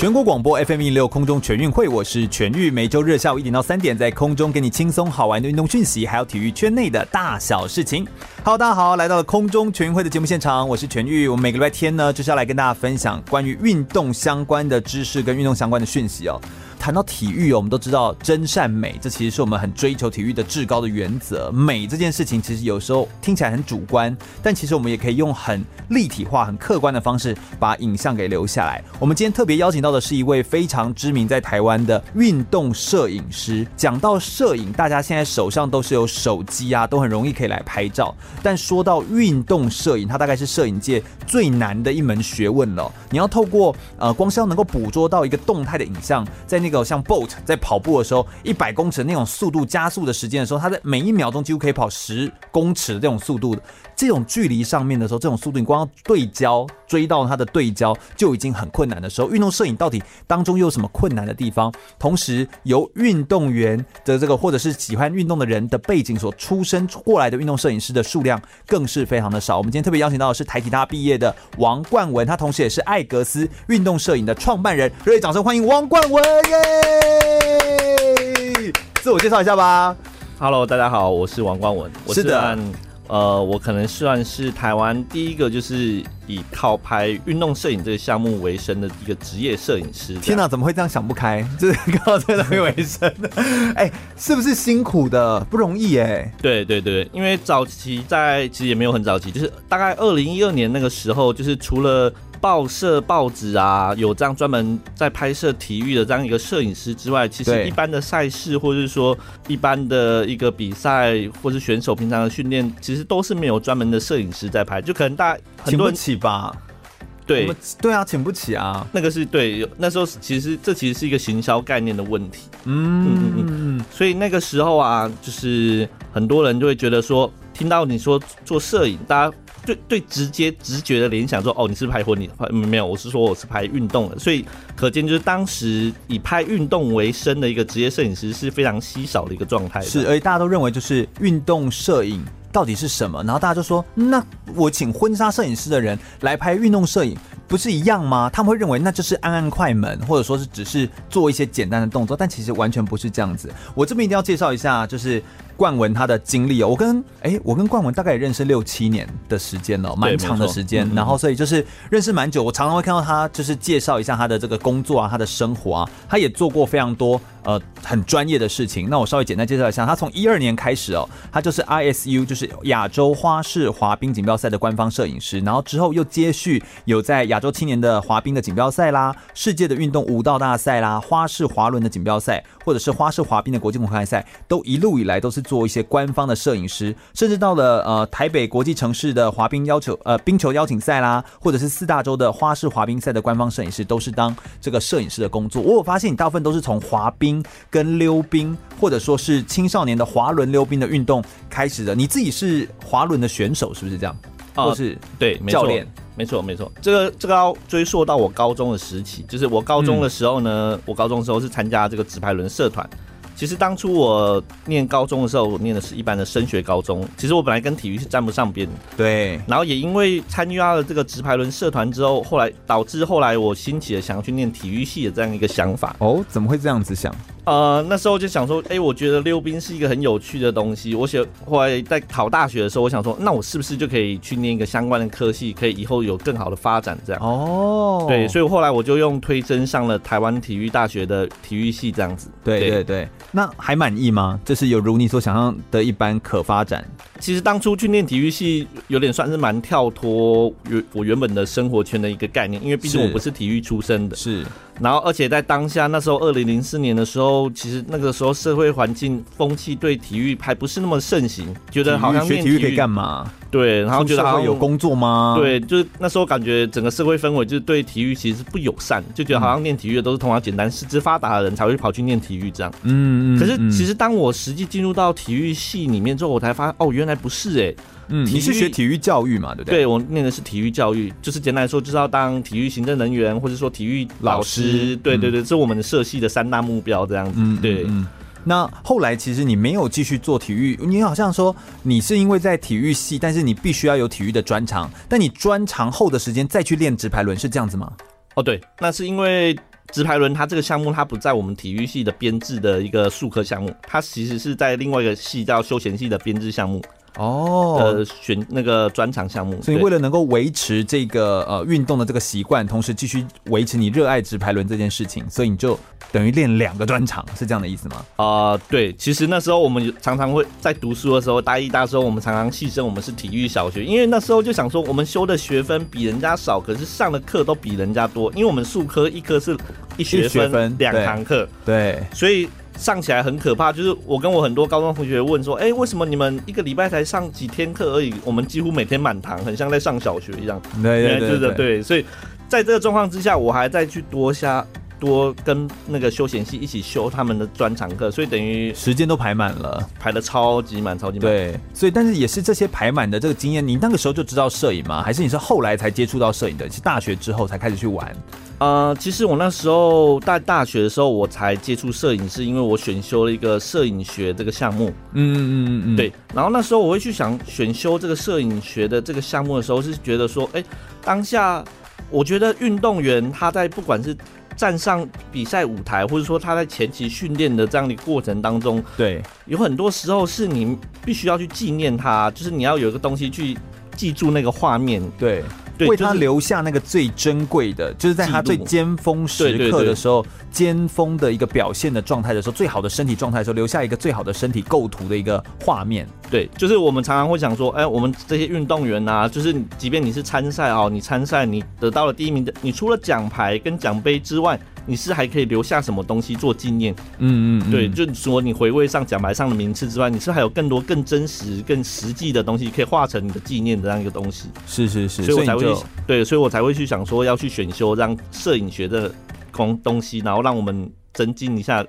全国广播 FM 一六空中全运会，我是全玉，每周日下午一点到三点，在空中给你轻松好玩的运动讯息，还有体育圈内的大小事情。好大家好，来到了空中全运会的节目现场，我是全玉。我们每个礼拜天呢，就是要来跟大家分享关于运动相关的知识跟运动相关的讯息哦。谈到体育，我们都知道真善美，这其实是我们很追求体育的至高的原则。美这件事情其实有时候听起来很主观，但其实我们也可以用很立体化、很客观的方式把影像给留下来。我们今天特别邀请到的是一位非常知名在台湾的运动摄影师。讲到摄影，大家现在手上都是有手机啊，都很容易可以来拍照。但说到运动摄影，它大概是摄影界最难的一门学问了。你要透过呃，光是要能够捕捉到一个动态的影像，在那个像 Bolt 在跑步的时候，一百公尺那种速度加速的时间的时候，它在每一秒钟几乎可以跑十公尺的这种速度，这种距离上面的时候，这种速度你光要对焦追到它的对焦就已经很困难的时候，运动摄影到底当中又有什么困难的地方？同时，由运动员的这个或者是喜欢运动的人的背景所出生过来的运动摄影师的数量更是非常的少。我们今天特别邀请到的是台体大毕业的王冠文，他同时也是艾格斯运动摄影的创办人。热烈掌声欢迎王冠文耶！自我介绍一下吧。Hello，大家好，我是王冠文。我是的，呃，我可能算是台湾第一个就是以靠拍运动摄影这个项目为生的一个职业摄影师。天哪，怎么会这样想不开？就是靠这个东西为生的？哎、欸，是不是辛苦的？不容易哎、欸。对对对，因为早期在其实也没有很早期，就是大概二零一二年那个时候，就是除了。报社、报纸啊，有这样专门在拍摄体育的这样一个摄影师之外，其实一般的赛事，或者是说一般的一个比赛，或是选手平常的训练，其实都是没有专门的摄影师在拍，就可能大家很多人请不起吧？对，对啊，请不起啊。那个是对，那时候其实这其实是一个行销概念的问题。嗯嗯嗯嗯。所以那个时候啊，就是很多人就会觉得说，听到你说做摄影，大家。对对，直接直觉的联想说，哦，你是拍婚礼？没有，我是说我是拍运动的，所以可见就是当时以拍运动为生的一个职业摄影师是非常稀少的一个状态。是，而且大家都认为就是运动摄影到底是什么？然后大家就说，那我请婚纱摄影师的人来拍运动摄影，不是一样吗？他们会认为那就是按按快门，或者说是只是做一些简单的动作，但其实完全不是这样子。我这边一定要介绍一下，就是。冠文他的经历哦，我跟哎、欸，我跟冠文大概也认识六七年的时间了，蛮长的时间。然后所以就是认识蛮久，我常常会看到他就是介绍一下他的这个工作啊，他的生活啊，他也做过非常多呃很专业的事情。那我稍微简单介绍一下，他从一二年开始哦，他就是 ISU 就是亚洲花式滑冰锦标赛的官方摄影师，然后之后又接续有在亚洲青年的滑冰的锦标赛啦，世界的运动舞蹈大赛啦，花式滑轮的锦标赛，或者是花式滑冰的国际公开赛，都一路以来都是。做一些官方的摄影师，甚至到了呃台北国际城市的滑冰要求呃冰球邀请赛啦，或者是四大洲的花式滑冰赛的官方摄影师，都是当这个摄影师的工作。我有发现你大部分都是从滑冰跟溜冰，或者说是青少年的滑轮溜冰的运动开始的。你自己是滑轮的选手是不是这样？呃、或是对教练？没错没错，这个这个要追溯到我高中的时期，就是我高中的时候呢，嗯、我高中的时候是参加这个直排轮社团。其实当初我念高中的时候，我念的是一般的升学高中。其实我本来跟体育是沾不上边的，对。然后也因为参加了这个直排轮社团之后，后来导致后来我兴起了想要去念体育系的这样一个想法。哦，怎么会这样子想？呃，那时候就想说，哎，我觉得溜冰是一个很有趣的东西。我写后来在考大学的时候，我想说，那我是不是就可以去念一个相关的科系，可以以后有更好的发展？这样哦，对，所以后来我就用推甄上了台湾体育大学的体育系，这样子。对对对，那还满意吗？就是有如你所想象的一般可发展？其实当初去念体育系，有点算是蛮跳脱原我原本的生活圈的一个概念，因为毕竟我不是体育出身的。是。然后，而且在当下那时候，二零零四年的时候，其实那个时候社会环境风气对体育还不是那么盛行，觉得好像学体育可以干嘛？对，然后觉得好像有工作吗？对，就是那时候感觉整个社会氛围就是对体育其实是不友善，就觉得好像练体育的都是通常简单、四肢发达的人才会跑去练体育这样。嗯嗯。可是其实当我实际进入到体育系里面之后，我才发现哦，原来不是哎、欸。嗯，你是学体育教育嘛？对不对？对，我念的是体育教育，就是简单来说，就是要当体育行政人员，或者说体育老师。老师对对对，这是我们的社系的三大目标这样子。嗯，对。嗯那后来其实你没有继续做体育，你好像说你是因为在体育系，但是你必须要有体育的专长，但你专长后的时间再去练直排轮是这样子吗？哦，对，那是因为直排轮它这个项目它不在我们体育系的编制的一个术科项目，它其实是在另外一个系叫休闲系的编制项目。哦，的，选那个专场项目，所以为了能够维持这个呃运动的这个习惯，同时继续维持你热爱直排轮这件事情，所以你就等于练两个专场，是这样的意思吗？啊、呃，对，其实那时候我们常常会在读书的时候，大一、大二时候，我们常常戏称我们是体育小学，因为那时候就想说，我们修的学分比人家少，可是上的课都比人家多，因为我们数科一科是一学分两堂课，对，所以。上起来很可怕，就是我跟我很多高中同学问说，哎、欸，为什么你们一个礼拜才上几天课而已？我们几乎每天满堂，很像在上小学一样。对对对，对，所以在这个状况之下，我还再去多下多跟那个休闲系一起修他们的专场课，所以等于时间都排满了，排的超级满，超级满。对，所以但是也是这些排满的这个经验，你那个时候就知道摄影吗？还是你是后来才接触到摄影的？是大学之后才开始去玩？呃，其实我那时候在大学的时候，我才接触摄影，是因为我选修了一个摄影学这个项目。嗯嗯嗯嗯，对。然后那时候我会去想选修这个摄影学的这个项目的时候，是觉得说，哎，当下我觉得运动员他在不管是站上比赛舞台，或者说他在前期训练的这样的过程当中，对，有很多时候是你必须要去纪念他，就是你要有一个东西去记住那个画面，对。为他留下那个最珍贵的，就是在他最尖峰时刻的时候，尖峰的一个表现的状态的时候，最好的身体状态的时候，留下一个最好的身体构图的一个画面。对，就是我们常常会想说，哎，我们这些运动员啊，就是即便你是参赛哦，你参赛你得到了第一名的，你除了奖牌跟奖杯之外，你是还可以留下什么东西做纪念？嗯嗯，对，就是说你回味上奖牌上的名次之外，你是还有更多更真实、更实际的东西可以化成你的纪念的这样一个东西。是是是，所以我才会对，所以我才会去想说要去选修让摄影学的空东西，然后让我们增进一下，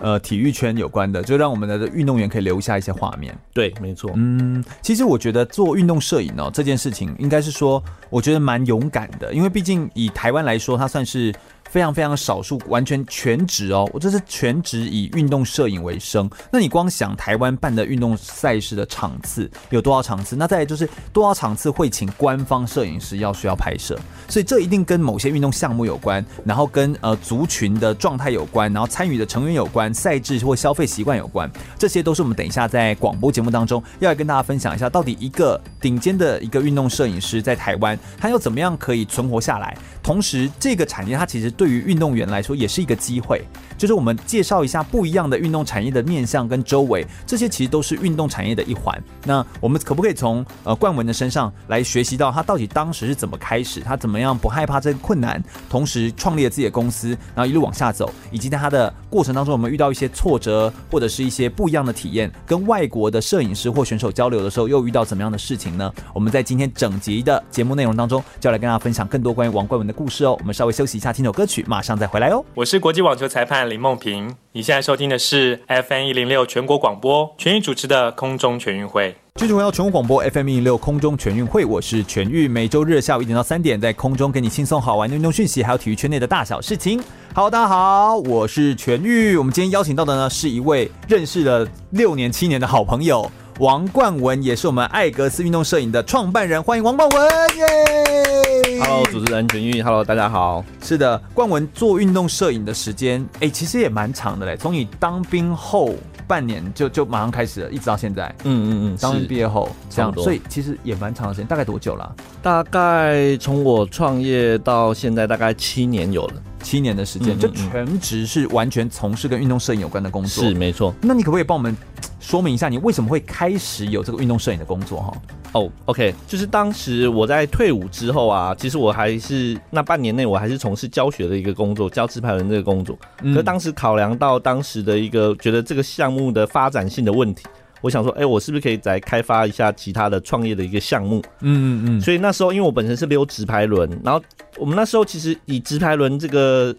呃，体育圈有关的，就让我们的运动员可以留下一些画面。对，没错。嗯，其实我觉得做运动摄影哦，这件事情应该是说，我觉得蛮勇敢的，因为毕竟以台湾来说，它算是。非常非常少数，完全全职哦，我这是全职以运动摄影为生。那你光想台湾办的运动赛事的场次有多少场次？那再来就是多少场次会请官方摄影师要需要拍摄？所以这一定跟某些运动项目有关，然后跟呃族群的状态有关，然后参与的成员有关，赛制或消费习惯有关。这些都是我们等一下在广播节目当中要来跟大家分享一下，到底一个顶尖的一个运动摄影师在台湾，他又怎么样可以存活下来？同时，这个产业它其实对于运动员来说也是一个机会，就是我们介绍一下不一样的运动产业的面向跟周围，这些其实都是运动产业的一环。那我们可不可以从呃冠文的身上来学习到他到底当时是怎么开始，他怎么样不害怕这个困难，同时创立了自己的公司，然后一路往下走，以及在他的过程当中，我们遇到一些挫折或者是一些不一样的体验，跟外国的摄影师或选手交流的时候，又遇到怎么样的事情呢？我们在今天整集的节目内容当中，就要来跟大家分享更多关于王冠文的故事哦。我们稍微休息一下，听首歌曲。马上再回来哦！我是国际网球裁判林梦萍，你现在收听的是 FM 一零六全国广播全域主持的空中全运会。继续回到全国广播 FM 一零六空中全运会，我是全域，每周日下午一点到三点在空中给你轻松好玩的运动讯息，还有体育圈内的大小事情。好，大家好，我是全域。我们今天邀请到的呢，是一位认识了六年七年的好朋友。王冠文也是我们艾格斯运动摄影的创办人，欢迎王冠文耶！Hello，主持人全玉，Hello，大家好。是的，冠文做运动摄影的时间，哎、欸，其实也蛮长的嘞。从你当兵后半年就就马上开始了，一直到现在。嗯嗯嗯，当兵毕业后这样，所以其实也蛮长的时间。大概多久了、啊？大概从我创业到现在，大概七年有了。七年的时间，就全职是完全从事跟运动摄影有关的工作。是没错。那你可不可以帮我们说明一下，你为什么会开始有这个运动摄影的工作？哈。哦，OK，就是当时我在退伍之后啊，其实我还是那半年内我还是从事教学的一个工作，教自拍轮这个工作。可当时考量到当时的一个觉得这个项目的发展性的问题，我想说，哎、欸，我是不是可以再开发一下其他的创业的一个项目？嗯嗯嗯。所以那时候，因为我本身是溜直排轮，然后我们那时候其实以直排轮这个。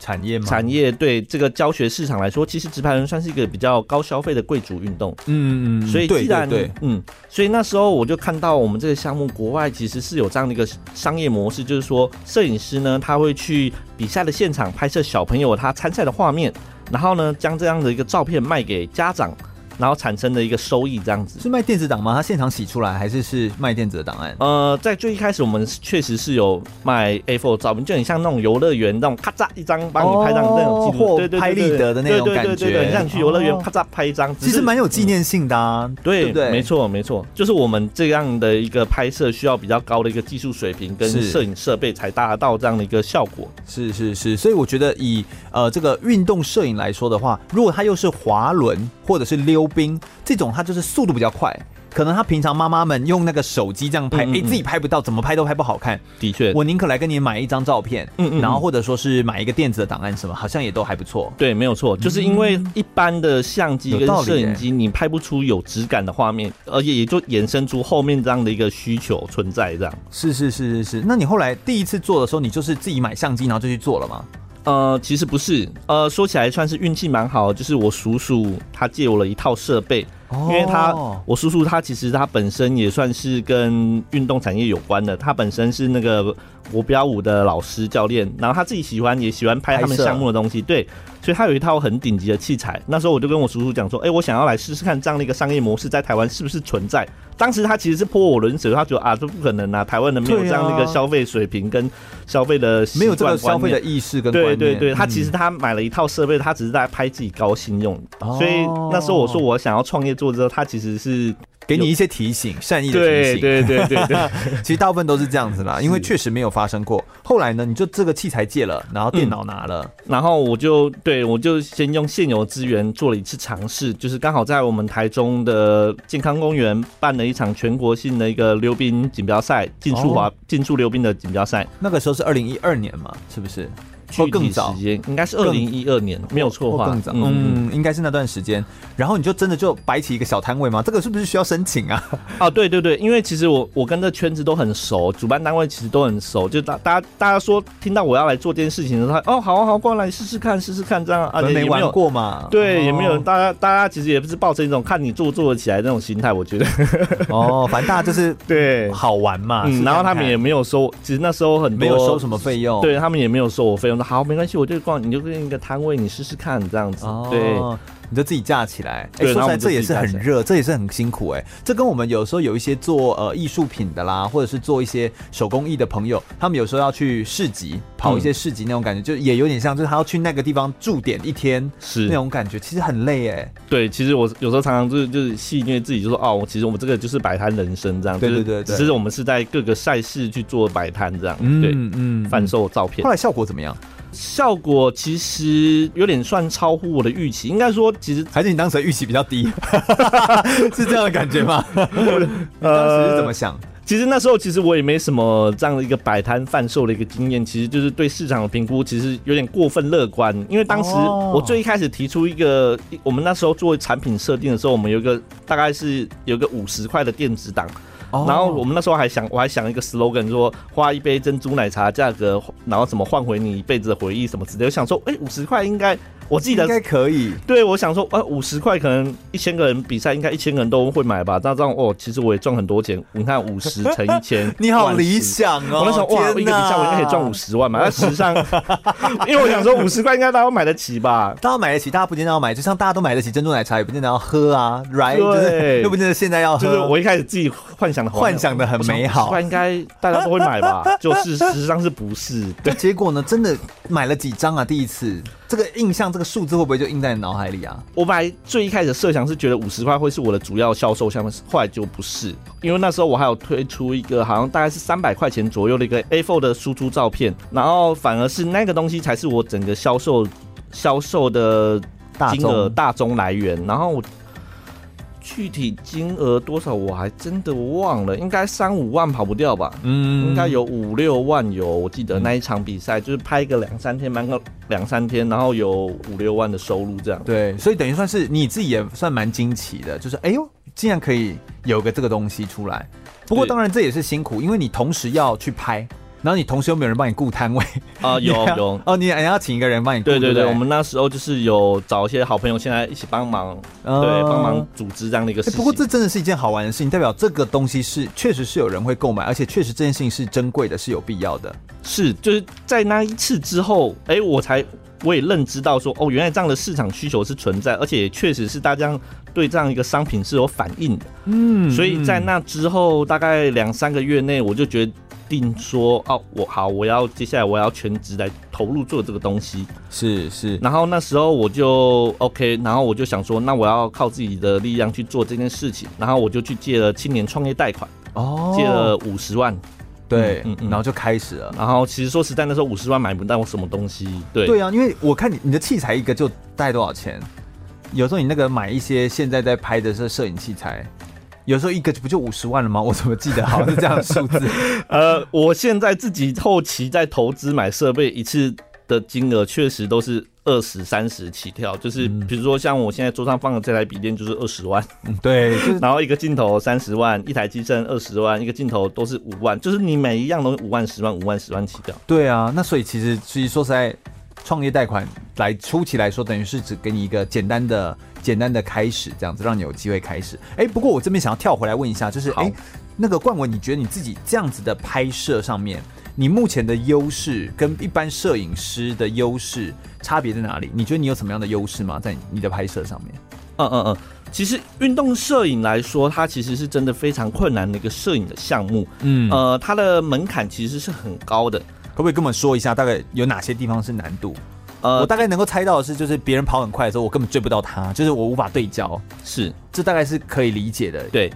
产业嘛，产业对这个教学市场来说，其实直排轮算是一个比较高消费的贵族运动。嗯嗯嗯，所以既然对对对嗯，所以那时候我就看到我们这个项目，国外其实是有这样的一个商业模式，就是说摄影师呢，他会去比赛的现场拍摄小朋友他参赛的画面，然后呢，将这样的一个照片卖给家长。然后产生的一个收益，这样子。是卖电子档吗？他现场洗出来，还是是卖电子的档案？呃，在最一开始，我们确实是有卖 A4 照片，就很像那种游乐园那种咔嚓一张帮你拍张那种记录，对对，拍立得的那种感觉，对对对，很像你去游乐园咔嚓拍一张，其实蛮有纪念性的啊，对对，没错没错，就是我们这样的一个拍摄需要比较高的一个技术水平跟摄影设备才达到这样的一个效果，是是是，所以我觉得以呃这个运动摄影来说的话，如果它又是滑轮或者是溜冰这种。它就是速度比较快，可能他平常妈妈们用那个手机这样拍，哎、嗯嗯，自己拍不到，怎么拍都拍不好看。的确，我宁可来跟你买一张照片，嗯嗯，然后或者说是买一个电子的档案什么，好像也都还不错。对，没有错，就是因为一般的相机跟摄影机，你拍不出有质感的画面，而且也就衍生出后面这样的一个需求存在。这样是是是是是。那你后来第一次做的时候，你就是自己买相机，然后就去做了吗？呃，其实不是，呃，说起来算是运气蛮好，就是我叔叔他借我了一套设备。因为他，我叔叔他其实他本身也算是跟运动产业有关的，他本身是那个国标舞的老师教练，然后他自己喜欢也喜欢拍他们项目的东西，对，所以他有一套很顶级的器材。那时候我就跟我叔叔讲说，哎，我想要来试试看这样的一个商业模式在台湾是不是存在。当时他其实是泼我冷水，他觉得啊，这不可能啊，台湾人没有这样的一个消费水平跟消费的没有这个消费的意识跟。对对对，他其实他买了一套设备，他只是在拍自己高兴用，所以那时候我说我想要创业做之后，他其实是。给你一些提醒，善意的提醒。对对对对对，其实大部分都是这样子啦，因为确实没有发生过。后来呢，你就这个器材借了，然后电脑拿了，嗯、然后我就对我就先用现有资源做了一次尝试，就是刚好在我们台中的健康公园办了一场全国性的一个溜冰锦标赛，竞速滑竞速溜冰的锦标赛。那个时候是二零一二年嘛，是不是？或更早，应该是二零一二年，没有错的话，更早，嗯，应该是那段时间。然后你就真的就摆起一个小摊位吗？这个是不是需要申请啊？啊，对对对，因为其实我我跟这圈子都很熟，主办单位其实都很熟，就大大家大家说听到我要来做这件事情的时候，哦，好啊好，过来试试看试试看这样啊，没玩过嘛？对，也没有大家大家其实也不是抱着一种看你做做得起来那种心态，我觉得。哦，反正大家就是 对好玩嘛，嗯，然后他们也没有收，其实那时候很多没有收什么费用，对他们也没有收我费用，好，没关系，我就逛。你就跟一个摊位，你试试看这样子，对。你就自己架起来，哎、欸，说起来这也是很热，这也是很辛苦，哎，这跟我们有时候有一些做呃艺术品的啦，或者是做一些手工艺的朋友，他们有时候要去市集跑一些市集那种感觉，就也有点像，就是他要去那个地方驻点一天，是那种感觉，其实很累，哎。对，其实我有时候常常就是就是戏虐自己，就说哦，我其实我们这个就是摆摊人生这样，对对对，只是我们是在各个赛事去做摆摊这样，对，嗯嗯，贩售照片。后来效果怎么样？效果其实有点算超乎我的预期，应该说，其实 还是你当时预期比较低，是这样的感觉吗？当时是怎么想？呃，其实那时候其实我也没什么这样的一个摆摊贩售的一个经验，其实就是对市场的评估其实有点过分乐观，因为当时我最一开始提出一个，我们那时候做产品设定的时候，我们有一个大概是有个五十块的电子档。然后我们那时候还想，我还想一个 slogan，说花一杯珍珠奶茶价格，然后怎么换回你一辈子的回忆什么之类。我想说，哎，五十块应该。我记得应该可以。对，我想说，呃，五十块可能一千个人比赛，应该一千个人都会买吧？那这样哦，其实我也赚很多钱。你看五十乘一千，你好理想哦！我那时候哇，一个比赛我应该可以赚五十万嘛？那实际上，因为我想说五十块应该大家都买得起吧？大家买得起，大家不见得要买，就像大家都买得起珍珠奶茶，也不见得要喝啊，right？对，又不见得现在要喝。就是我一开始自己幻想的，幻想的很美好，应该大家都会买吧？就是事实上是不是？对，结果呢，真的买了几张啊？第一次。这个印象，这个数字会不会就印在你脑海里啊？我本来最一开始设想是觉得五十块会是我的主要销售项目，后来就不是，因为那时候我还有推出一个好像大概是三百块钱左右的一个 A4 的输出照片，然后反而是那个东西才是我整个销售销售的金额大宗来源，然后我。具体金额多少我还真的忘了，应该三五万跑不掉吧？嗯，应该有五六万有。我记得那一场比赛就是拍个两三天，忙个两三天，然后有五六万的收入这样。对，所以等于算是你自己也算蛮惊奇的，就是哎呦，竟然可以有个这个东西出来。不过当然这也是辛苦，因为你同时要去拍。然后你同时又没有人帮你顾摊位啊？有有哦，你还要请一个人帮你顾。对对对，我们那时候就是有找一些好朋友，现在一起帮忙，对，帮忙组织这样的一个事情。不过这真的是一件好玩的事情，代表这个东西是确实是有人会购买，而且确实这件事情是珍贵的，是有必要的。是，就是在那一次之后，哎，我才我也认知到说，哦，原来这样的市场需求是存在，而且确实是大家对这样一个商品是有反应的。嗯，所以在那之后大概两三个月内，我就觉得。定说哦，我好，我要接下来我要全职来投入做这个东西，是是。然后那时候我就 OK，然后我就想说，那我要靠自己的力量去做这件事情，然后我就去借了青年创业贷款，哦，借了五十万，对，嗯嗯，然后就开始了。然后其实说实在，那时候五十万买不到我什么东西，对对啊，因为我看你你的器材一个就带多少钱？有时候你那个买一些现在在拍的是摄影器材。有时候一个不就五十万了吗？我怎么记得好像是这样的数字？呃，我现在自己后期在投资买设备，一次的金额确实都是二十三十起跳。就是比如说像我现在桌上放的这台笔电就是二十万，嗯，对。然后一个镜头三十万，一台机身二十万，一个镜头都是五万，就是你每一样都五万、十万、五万、十万起跳。对啊，那所以其实其实说实在，创业贷款来初期来说，等于是只给你一个简单的。简单的开始，这样子让你有机会开始。哎、欸，不过我这边想要跳回来问一下，就是哎、欸，那个冠文，你觉得你自己这样子的拍摄上面，你目前的优势跟一般摄影师的优势差别在哪里？你觉得你有什么样的优势吗？在你的拍摄上面？嗯嗯嗯，其实运动摄影来说，它其实是真的非常困难的一个摄影的项目。嗯，呃，它的门槛其实是很高的。可不可以跟我们说一下，大概有哪些地方是难度？呃，我大概能够猜到的是，就是别人跑很快的时候，我根本追不到他，就是我无法对焦。是，这大概是可以理解的。对，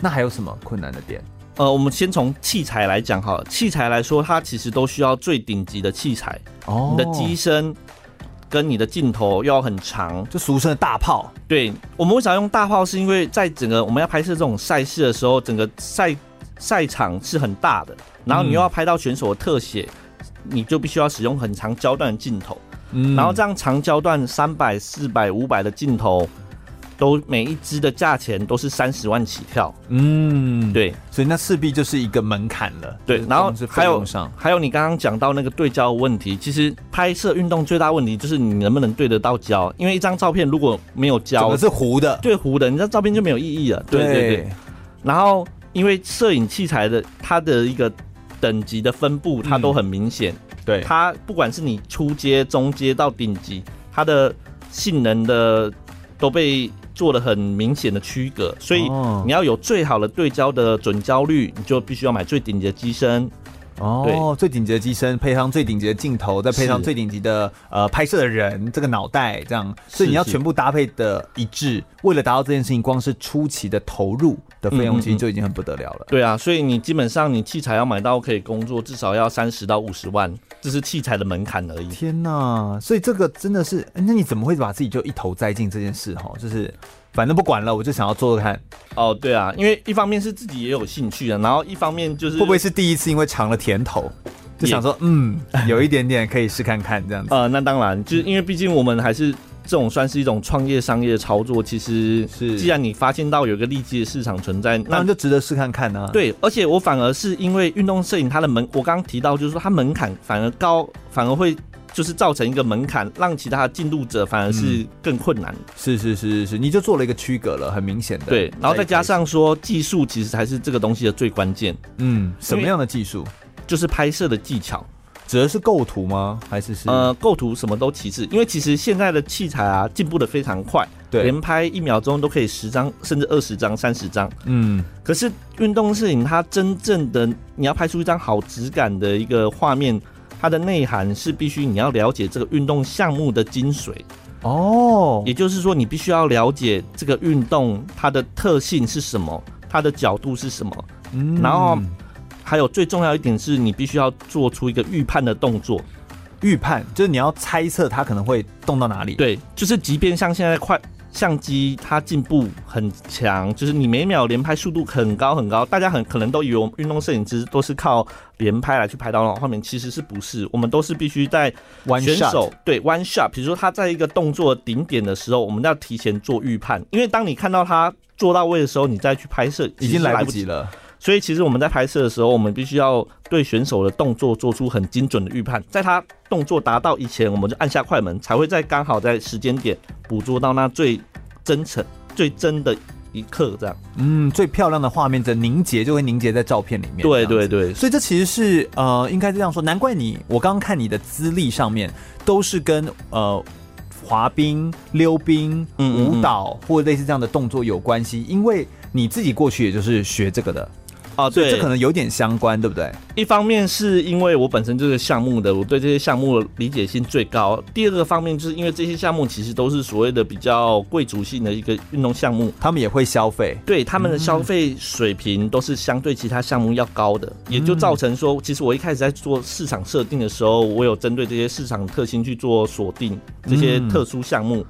那还有什么困难的点？呃，我们先从器材来讲哈，器材来说，它其实都需要最顶级的器材。哦，你的机身跟你的镜头要很长，就俗称的大炮。对，我们为啥用大炮？是因为在整个我们要拍摄这种赛事的时候，整个赛赛场是很大的，然后你又要拍到选手的特写，嗯、你就必须要使用很长焦段的镜头。嗯，然后这样长焦段三百、四百、五百的镜头，都每一支的价钱都是三十万起跳。嗯，对，所以那势必就是一个门槛了。对，然后还有还有你刚刚讲到那个对焦的问题，其实拍摄运动最大问题就是你能不能对得到焦，因为一张照片如果没有焦，是糊的，对，糊的，你这照片就没有意义了。对对对，对。然后因为摄影器材的它的一个等级的分布，它都很明显。嗯对它，不管是你初阶、中阶到顶级，它的性能的都被做了很明显的区隔，所以你要有最好的对焦的准焦率，你就必须要买最顶级的机身。哦，最顶级的机身，配上最顶级的镜头，再配上最顶级的呃拍摄的人，这个脑袋这样，所以你要全部搭配的一致。为了达到这件事情，光是初期的投入的费用，其实就已经很不得了了。对啊，所以你基本上你器材要买到可以工作，至少要三十到五十万，这是器材的门槛而已。天哪，所以这个真的是，那你怎么会把自己就一头栽进这件事？哈，就是。反正不管了，我就想要做做看。哦，对啊，因为一方面是自己也有兴趣的，然后一方面就是会不会是第一次因为尝了甜头，就想说嗯，有一点点可以试看看这样子。呃，那当然，就是因为毕竟我们还是这种算是一种创业商业的操作，其实是既然你发现到有一个利基的市场存在，那就值得试看看呢、啊。对，而且我反而是因为运动摄影它的门，我刚刚提到就是说它门槛反而高，反而会。就是造成一个门槛，让其他的进入者反而是更困难。是是是是是，你就做了一个区隔了，很明显的。对，然后再加上说技术，其实才是这个东西的最关键。嗯，什么样的技术？就是拍摄的技巧，指的是构图吗？还是是？呃，构图什么都其次，因为其实现在的器材啊进步的非常快，对，连拍一秒钟都可以十张甚至二十张、三十张。嗯，可是运动摄影它真正的你要拍出一张好质感的一个画面。它的内涵是必须你要了解这个运动项目的精髓。哦，也就是说你必须要了解这个运动它的特性是什么，它的角度是什么，嗯，然后还有最重要一点是你必须要做出一个预判的动作，预判就是你要猜测它可能会动到哪里，对，就是即便像现在快相机它进步很强，就是你每秒连拍速度很高很高。大家很可能都以为我们运动摄影师都是靠连拍来去拍到那种画面，其实是不是？我们都是必须在选手对 one shot，比如说他在一个动作顶点的时候，我们要提前做预判，因为当你看到他做到位的时候，你再去拍摄已经来不及了。所以其实我们在拍摄的时候，我们必须要对选手的动作做出很精准的预判，在他动作达到以前，我们就按下快门，才会在刚好在时间点捕捉到那最真诚、最真的一刻。这样，嗯，最漂亮的画面的凝结就会凝结在照片里面。对对对，所以这其实是呃，应该这样说，难怪你，我刚刚看你的资历上面都是跟呃滑冰、溜冰、舞蹈或者类似这样的动作有关系，因为你自己过去也就是学这个的。哦，对，这可能有点相关，对不对？一方面是因为我本身就是项目的，我对这些项目理解性最高。第二个方面就是因为这些项目其实都是所谓的比较贵族性的一个运动项目，他们也会消费，对他们的消费水平都是相对其他项目要高的，嗯、也就造成说，其实我一开始在做市场设定的时候，我有针对这些市场特性去做锁定这些特殊项目。嗯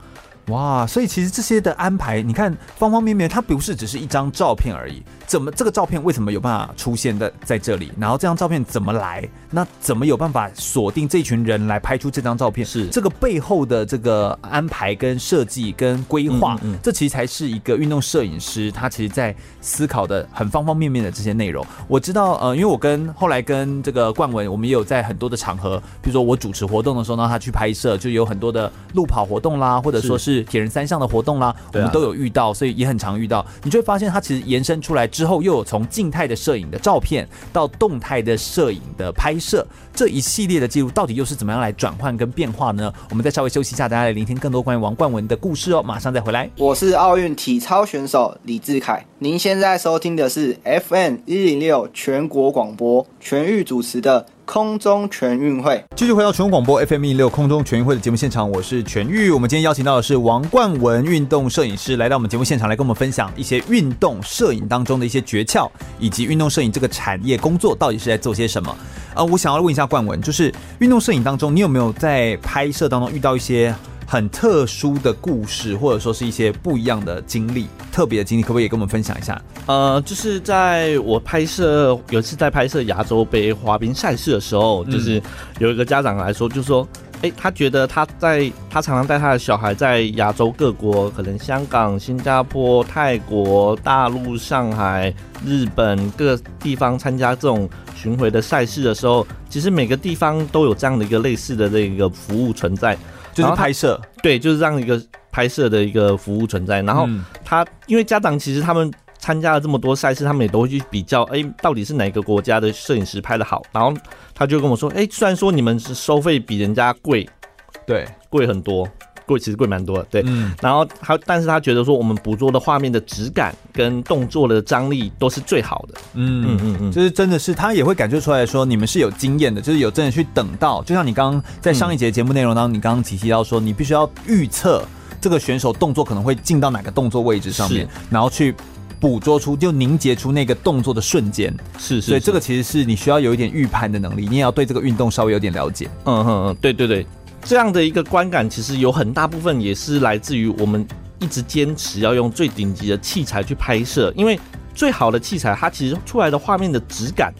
哇，所以其实这些的安排，你看方方面面，它不是只是一张照片而已。怎么这个照片为什么有办法出现在在这里？然后这张照片怎么来？那怎么有办法锁定这群人来拍出这张照片？是这个背后的这个安排跟设计跟规划，嗯嗯，这其实才是一个运动摄影师他其实在思考的很方方面面的这些内容。我知道，呃，因为我跟后来跟这个冠文，我们也有在很多的场合，比如说我主持活动的时候，让他去拍摄，就有很多的路跑活动啦，或者说是。铁人三项的活动啦，我们都有遇到，所以也很常遇到。你就会发现，它其实延伸出来之后，又有从静态的摄影的照片到动态的摄影的拍摄，这一系列的记录到底又是怎么样来转换跟变化呢？我们再稍微休息一下，大家来聆听更多关于王冠文的故事哦。马上再回来。我是奥运体操选手李志凯，您现在收听的是 FM 一零六全国广播全域主持的。空中全运会，继续回到全国广播 FM 一六空中全运会的节目现场，我是全玉。我们今天邀请到的是王冠文运动摄影师，来到我们节目现场来跟我们分享一些运动摄影当中的一些诀窍，以及运动摄影这个产业工作到底是在做些什么。呃，我想要问一下冠文，就是运动摄影当中，你有没有在拍摄当中遇到一些？很特殊的故事，或者说是一些不一样的经历，特别的经历，可不可以也跟我们分享一下？呃，就是在我拍摄有一次在拍摄亚洲杯滑冰赛事的时候，就是有一个家长来说，就说，哎、欸，他觉得他在他常常带他的小孩在亚洲各国，可能香港、新加坡、泰国、大陆、上海、日本各个地方参加这种巡回的赛事的时候，其实每个地方都有这样的一个类似的这个服务存在。就是拍摄，对，就是这样一个拍摄的一个服务存在。然后他，因为家长其实他们参加了这么多赛事，他们也都会去比较，哎，到底是哪个国家的摄影师拍的好。然后他就跟我说，哎，虽然说你们是收费比人家贵，对，贵很多。贵其实贵蛮多的，对，嗯，然后他，但是他觉得说我们捕捉的画面的质感跟动作的张力都是最好的，嗯嗯嗯嗯，就是真的是他也会感觉出来说你们是有经验的，就是有真的去等到，就像你刚刚在上一节节目内容当中，你刚刚提提到说你必须要预测这个选手动作可能会进到哪个动作位置上面，然后去捕捉出就凝结出那个动作的瞬间，是，是，所以这个其实是你需要有一点预判的能力，你也要对这个运动稍微有点了解，嗯嗯嗯，对对对。这样的一个观感，其实有很大部分也是来自于我们一直坚持要用最顶级的器材去拍摄，因为最好的器材，它其实出来的画面的质感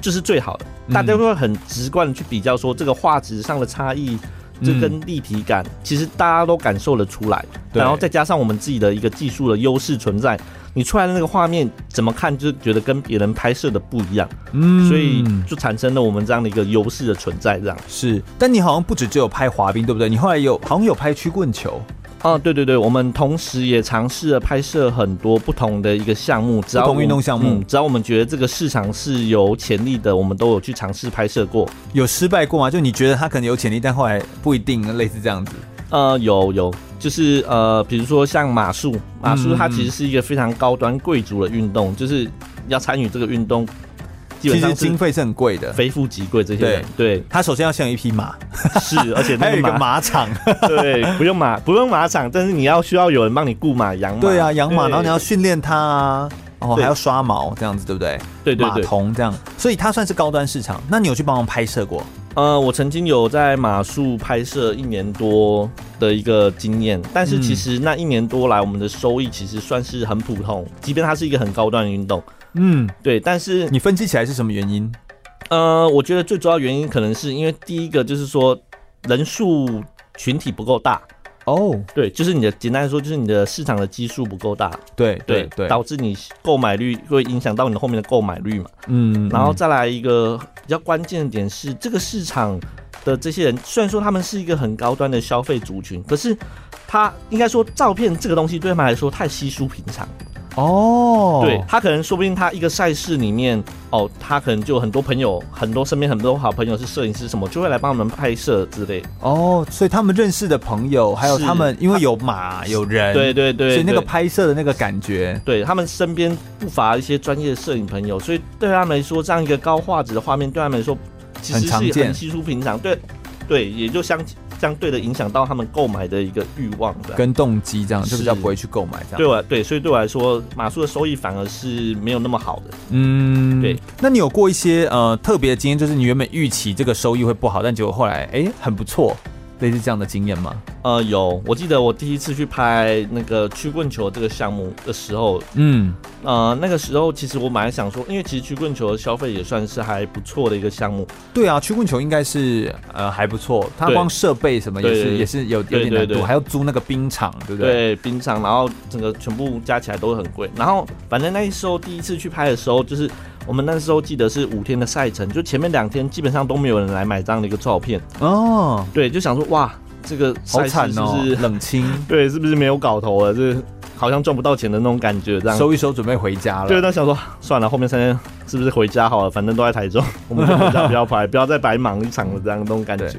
就是最好的。大家会很直观的去比较说这个画质上的差异，这跟立体感，其实大家都感受得出来。然后再加上我们自己的一个技术的优势存在。你出来的那个画面怎么看就觉得跟别人拍摄的不一样，嗯，所以就产生了我们这样的一个优势的存在，这样是。但你好像不止只有拍滑冰，对不对？你后来有好像有拍曲棍球，哦，对对对，我们同时也尝试了拍摄很多不同的一个项目，只要不同运动项目，嗯，只要我们觉得这个市场是有潜力的，我们都有去尝试拍摄过。有失败过吗？就你觉得它可能有潜力，但后来不一定，类似这样子。呃，有有，就是呃，比如说像马术，马术它其实是一个非常高端贵族的运动，嗯、就是要参与这个运动，基本上经费是很贵的，非富即贵。这些人对，对，他首先要先有一匹马，是，而且那个 还有一个马场，对，不用马，不用马场，但是你要需要有人帮你雇马、养马，对啊，养马，然后你要训练它啊，哦，还要刷毛，这样子对不对？对对对，马童这样，所以它算是高端市场。那你有去帮忙拍摄过？呃，我曾经有在马术拍摄一年多，的一个经验，但是其实那一年多来，我们的收益其实算是很普通，即便它是一个很高端的运动。嗯，对。但是你分析起来是什么原因？呃，我觉得最主要原因可能是因为第一个就是说人数群体不够大。哦，对，就是你的简单来说，就是你的市场的基数不够大。对对对，导致你购买率会影响到你的后面的购买率嘛。嗯，然后再来一个比较关键的点是，这个市场的这些人虽然说他们是一个很高端的消费族群，可是他应该说照片这个东西对他们来说太稀疏平常。哦，对，他可能说不定他一个赛事里面，哦，他可能就很多朋友，很多身边很多好朋友是摄影师什么，就会来帮我们拍摄之类。哦，所以他们认识的朋友，还有他们，因为有马有人，对对对，所以那个拍摄的那个感觉，对他们身边不乏一些专业的摄影朋友，所以对他们来说，这样一个高画质的画面，对他们来说其实是很稀疏平常。对对，也就相。相对的影响到他们购买的一个欲望的跟动机，这样就比较不会去购买这样。对我对，所以对我来说，马术的收益反而是没有那么好的。嗯，对。那你有过一些呃特别的经验，就是你原本预期这个收益会不好，但结果后来哎、欸、很不错。类似这样的经验吗？呃，有，我记得我第一次去拍那个曲棍球这个项目的时候，嗯，呃，那个时候其实我蛮想说，因为其实曲棍球的消费也算是还不错的一个项目。对啊，曲棍球应该是呃还不错，它光设备什么也是也是有有点难度，还要租那个冰场，对不对？对，冰场，然后整个全部加起来都很贵。然后反正那时候第一次去拍的时候，就是。我们那时候记得是五天的赛程，就前面两天基本上都没有人来买这样的一个照片哦。对，就想说哇，这个好惨是不是 冷清？对，是不是没有搞头了？这好像赚不到钱的那种感觉，这样收一收准备回家了。对，那想说算了，后面三天是不是回家好了？反正都在台中，我们就回家不要拍，不要再白忙一场了，这样那种感觉。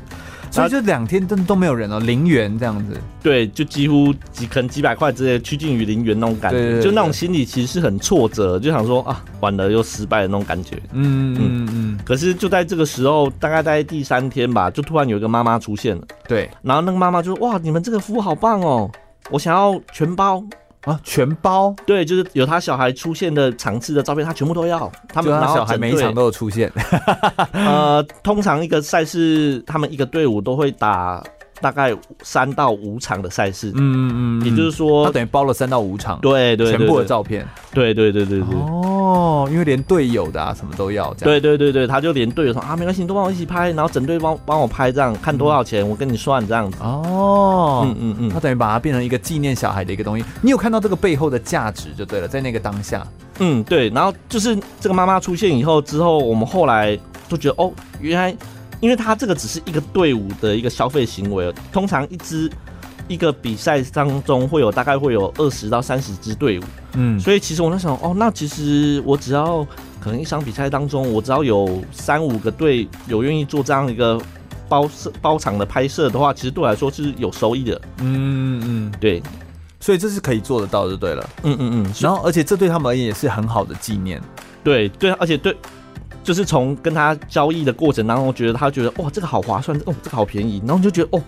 所以就两天都都没有人哦，零元这样子。对，就几乎几可能几百块之类，趋近于零元那种感觉。就那种心理其实是很挫折，就想说啊，完了又失败的那种感觉。嗯嗯嗯。可是就在这个时候，大概在第三天吧，就突然有一个妈妈出现了。对。然后那个妈妈就说：“哇，你们这个服务好棒哦，我想要全包。”啊，全包对，就是有他小孩出现的场次的照片，他全部都要。他们他小孩每一场都有出现。呃，通常一个赛事，他们一个队伍都会打。大概三到五场的赛事，嗯嗯嗯，也就是说，他等于包了三到五场，对对，全部的照片，对对对对对。哦，因为连队友的啊什么都要，这样。对对对对，他就连队友说啊，没关系，你都帮我一起拍，然后整队帮帮我拍，这样看多少钱，我跟你算这样子。哦，嗯嗯嗯，他等于把它变成一个纪念小孩的一个东西。你有看到这个背后的价值就对了，在那个当下。嗯，对。然后就是这个妈妈出现以后之后，我们后来都觉得哦，原来。因为它这个只是一个队伍的一个消费行为，通常一支一个比赛当中会有大概会有二十到三十支队伍，嗯，所以其实我在想，哦，那其实我只要可能一场比赛当中，我只要有三五个队有愿意做这样一个包摄包场的拍摄的话，其实对我来说是有收益的，嗯嗯，对，所以这是可以做得到就对了，嗯嗯嗯，然后而且这对他们而言也是很好的纪念，对对，而且对。就是从跟他交易的过程当中，觉得他觉得哇，这个好划算，哦，这个好便宜，然后你就觉得哦，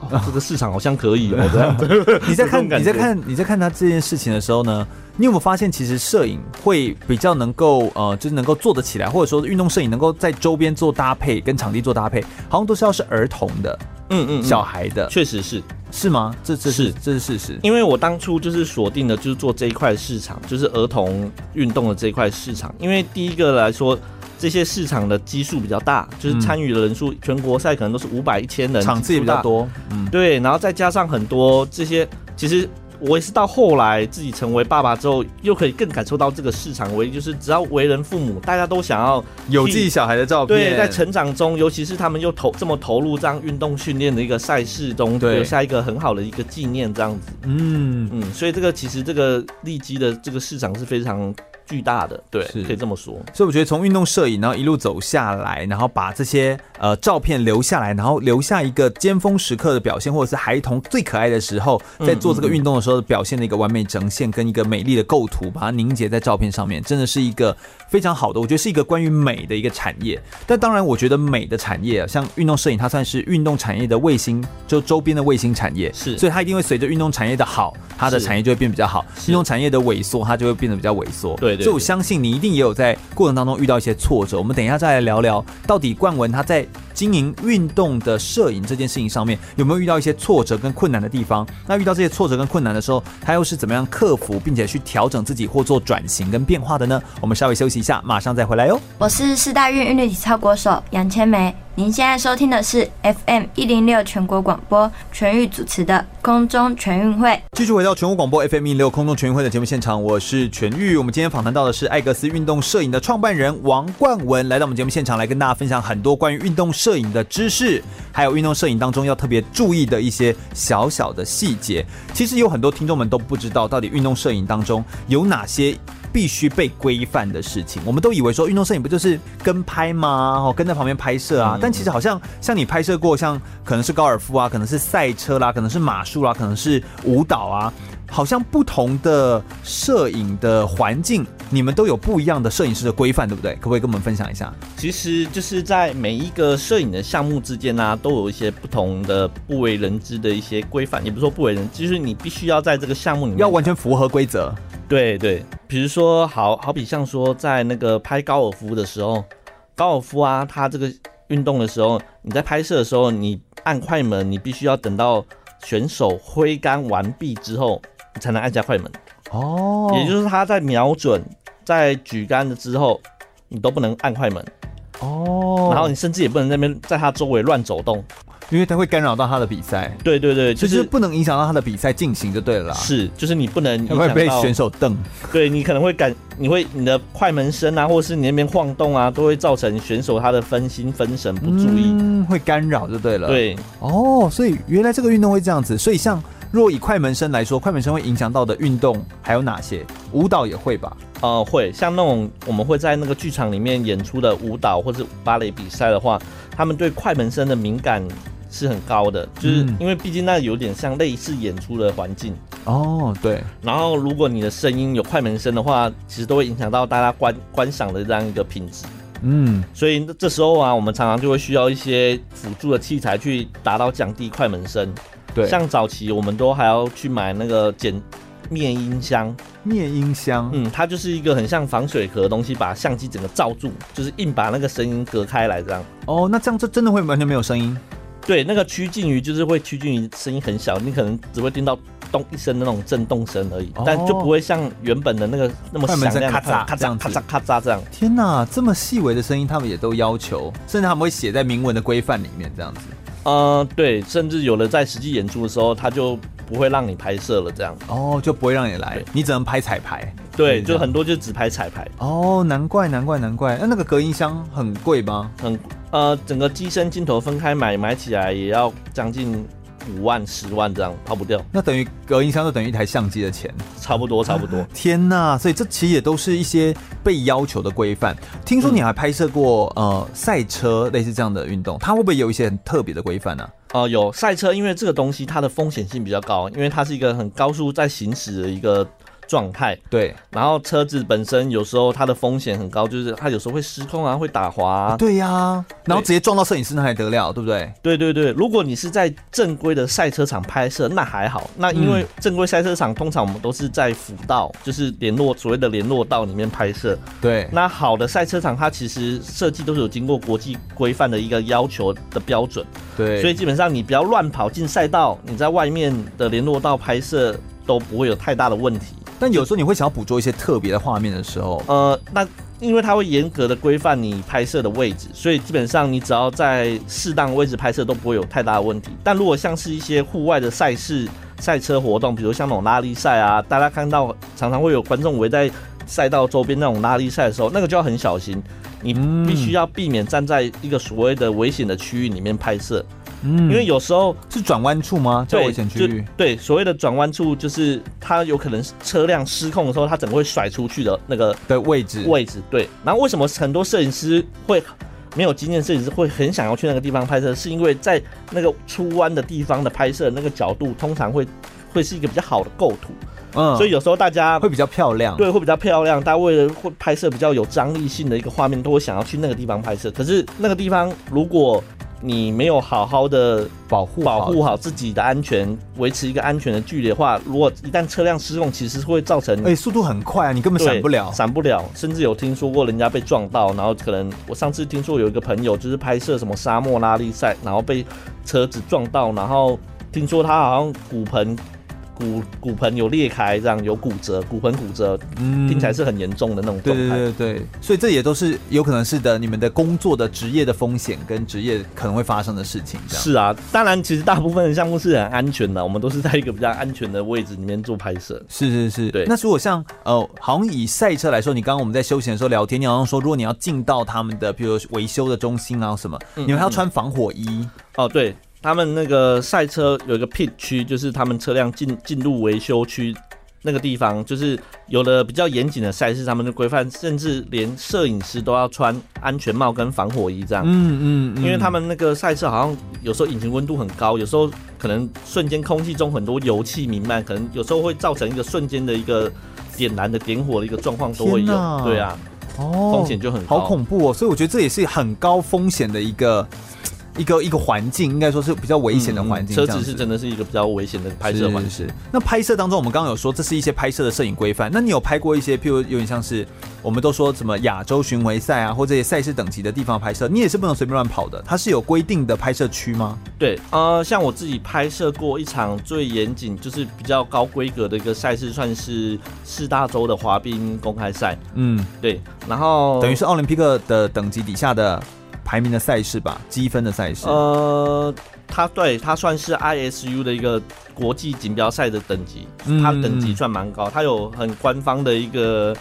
哦，这个市场好像可以哦，这样。你在看你在看你在看他这件事情的时候呢，你有没有发现，其实摄影会比较能够呃，就是能够做得起来，或者说运动摄影能够在周边做搭配，跟场地做搭配，好像都是要是儿童的，嗯嗯，小孩的，确实是是吗？这这是这是事实，因为我当初就是锁定的就是做这一块市场，就是儿童运动的这一块市场，因为第一个来说。这些市场的基数比较大，就是参与的人数，全国赛可能都是五百、一千人，场次也比较多。嗯，对，然后再加上很多这些，其实我也是到后来自己成为爸爸之后，又可以更感受到这个市场，唯一就是只要为人父母，大家都想要有自己小孩的照片。对，在成长中，尤其是他们又投这么投入这样运动训练的一个赛事中，留下一个很好的一个纪念，这样子。嗯嗯，所以这个其实这个利基的这个市场是非常。巨大的，对，是可以这么说。所以我觉得从运动摄影，然后一路走下来，然后把这些呃照片留下来，然后留下一个尖峰时刻的表现，或者是孩童最可爱的时候，在做这个运动的时候表现的一个完美呈现，跟一个美丽的构图，把它凝结在照片上面，真的是一个非常好的。我觉得是一个关于美的一个产业。但当然，我觉得美的产业啊，像运动摄影，它算是运动产业的卫星，就周边的卫星产业。是，所以它一定会随着运动产业的好，它的产业就会变比较好；运动产业的萎缩，它就会变得比较萎缩。对。对，所以我相信你一定也有在过程当中遇到一些挫折。我们等一下再来聊聊，到底冠文他在经营运动的摄影这件事情上面有没有遇到一些挫折跟困难的地方？那遇到这些挫折跟困难的时候，他又是怎么样克服，并且去调整自己或做转型跟变化的呢？我们稍微休息一下，马上再回来哟。我是四大运韵律体操国手杨千梅。您现在收听的是 FM 一零六全国广播全域主持的空中全运会。继续回到全国广播 FM 一零六空中全运会的节目现场，我是全域。我们今天访谈到的是艾格斯运动摄影的创办人王冠文，来到我们节目现场来跟大家分享很多关于运动摄影的知识，还有运动摄影当中要特别注意的一些小小的细节。其实有很多听众们都不知道，到底运动摄影当中有哪些。必须被规范的事情，我们都以为说运动摄影不就是跟拍吗？哦，跟在旁边拍摄啊。但其实好像像你拍摄过，像可能是高尔夫啊，可能是赛车啦，可能是马术啦，可能是舞蹈啊，好像不同的摄影的环境，你们都有不一样的摄影师的规范，对不对？可不可以跟我们分享一下？其实就是在每一个摄影的项目之间呢、啊，都有一些不同的不为人知的一些规范，也不是说不为人知，就是你必须要在这个项目里面要完全符合规则。对对，比如说，好好比像说，在那个拍高尔夫的时候，高尔夫啊，它这个运动的时候，你在拍摄的时候，你按快门，你必须要等到选手挥杆完毕之后，你才能按下快门。哦，也就是他在瞄准、在举杆的之后，你都不能按快门。哦，然后你甚至也不能在那边在他周围乱走动。因为他会干扰到他的比赛，对对对，就是不能影响到他的比赛进行就对了啦。是，就是你不能会被选手瞪，对你可能会感，你会你的快门声啊，或者是你那边晃动啊，都会造成选手他的分心分神不注意，嗯，会干扰就对了。对，哦，所以原来这个运动会这样子，所以像若以快门声来说，快门声会影响到的运动还有哪些？舞蹈也会吧？呃，会，像那种我们会在那个剧场里面演出的舞蹈或者芭蕾比赛的话，他们对快门声的敏感。是很高的，就是因为毕竟那有点像类似演出的环境哦，对。然后如果你的声音有快门声的话，其实都会影响到大家观观赏的这样一个品质。嗯，所以这时候啊，我们常常就会需要一些辅助的器材去达到降低快门声。对，像早期我们都还要去买那个剪面音箱。面音箱，嗯，它就是一个很像防水壳的东西，把相机整个罩住，就是硬把那个声音隔开来这样。哦，那这样这真的会完全没有声音？对，那个趋近于就是会趋近于声音很小，你可能只会听到咚一声那种震动声而已，哦，但就不会像原本的那个那么响亮，咔嚓咔嚓咔嚓咔嚓这样。天哪，这么细微的声音，他们也都要求，甚至他们会写在明文的规范里面这样子。呃，对，甚至有的在实际演出的时候，他就不会让你拍摄了，这样。哦，就不会让你来，你只能拍彩排。对，就很多就只拍彩排。哦，难怪难怪难怪。那那个隔音箱很贵吗？很。呃，整个机身镜头分开买，买起来也要将近五万、十万这样，跑不掉。那等于隔音箱就等于一台相机的钱，差不多，差不多。天呐，所以这其实也都是一些被要求的规范。听说你还拍摄过、嗯、呃赛车类似这样的运动，它会不会有一些很特别的规范呢？哦、呃，有赛车，因为这个东西它的风险性比较高，因为它是一个很高速在行驶的一个。状态对，然后车子本身有时候它的风险很高，就是它有时候会失控啊，会打滑啊。对呀、啊，然后直接撞到摄影师那还得了，对不对？对对对，如果你是在正规的赛车场拍摄，那还好。那因为正规赛车场通常我们都是在辅道，就是联络所谓的联络道里面拍摄。对，那好的赛车场它其实设计都是有经过国际规范的一个要求的标准。对，所以基本上你不要乱跑进赛道，你在外面的联络道拍摄都不会有太大的问题。但有时候你会想要捕捉一些特别的画面的时候，呃，那因为它会严格的规范你拍摄的位置，所以基本上你只要在适当位置拍摄都不会有太大的问题。但如果像是一些户外的赛事、赛车活动，比如像那种拉力赛啊，大家看到常常会有观众围在赛道周边那种拉力赛的时候，那个就要很小心，你必须要避免站在一个所谓的危险的区域里面拍摄。嗯，因为有时候是转弯处吗？在危险区域。对，所谓的转弯处就是它有可能车辆失控的时候，它整个会甩出去的那个的位置。位置对。然后为什么很多摄影师会没有经验？摄影师会很想要去那个地方拍摄，是因为在那个出弯的地方的拍摄，那个角度通常会会是一个比较好的构图。嗯，所以有时候大家会比较漂亮，对，会比较漂亮。大家为了会拍摄比较有张力性的一个画面，都会想要去那个地方拍摄。可是那个地方如果你没有好好的保护保护好自己的安全，维持一个安全的距离的话，如果一旦车辆失控，其实会造成，哎，速度很快啊，你根本闪不了，闪不了，甚至有听说过人家被撞到，然后可能我上次听说有一个朋友就是拍摄什么沙漠拉力赛，然后被车子撞到，然后听说他好像骨盆。骨骨盆有裂开，这样有骨折，骨盆骨折，嗯，听起来是很严重的那种状态。对对对对，所以这也都是有可能是的，你们的工作的职业的风险跟职业可能会发生的事情。是啊，当然，其实大部分的项目是很安全的，我们都是在一个比较安全的位置里面做拍摄。是是是，对。那如果像呃，好像以赛车来说，你刚刚我们在休闲的时候聊天，你好像说，如果你要进到他们的，比如维修的中心啊什么，你们还要穿防火衣。哦，对。他们那个赛车有一个 pit 区，就是他们车辆进进入维修区那个地方，就是有了比较严谨的赛事，他们的规范，甚至连摄影师都要穿安全帽跟防火衣这样。嗯嗯，嗯，因为他们那个赛车好像有时候引擎温度很高，有时候可能瞬间空气中很多油气弥漫，可能有时候会造成一个瞬间的一个点燃的点火的一个状况都会有。对啊，哦，风险就很高，好恐怖哦。所以我觉得这也是很高风险的一个。一个一个环境应该说是比较危险的环境，车子是真的是一个比较危险的拍摄环境。那拍摄当中，我们刚刚有说这是一些拍摄的摄影规范。那你有拍过一些，譬如有点像是我们都说什么亚洲巡回赛啊，或这些赛事等级的地方拍摄，你也是不能随便乱跑的。它是有规定的拍摄区吗？对，呃，像我自己拍摄过一场最严谨，就是比较高规格的一个赛事，算是四大洲的滑冰公开赛。嗯，对，然后等于是奥林匹克的等级底下的。排名的赛事吧，积分的赛事。呃，它对它算是 ISU 的一个国际锦标赛的等级，嗯、它等级算蛮高，它有很官方的一个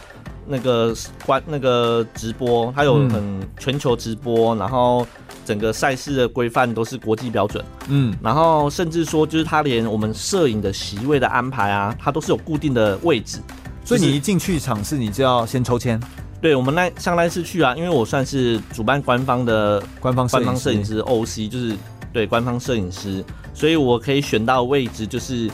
那个官那个直播，它有很全球直播，嗯、然后整个赛事的规范都是国际标准。嗯，然后甚至说就是它连我们摄影的席位的安排啊，它都是有固定的位置，所以你一进去场次，你就要先抽签。对，我们那上那次去啊，因为我算是主办官方的官方官方摄影师 OC，就是对官方摄影师，所以我可以选到位置就是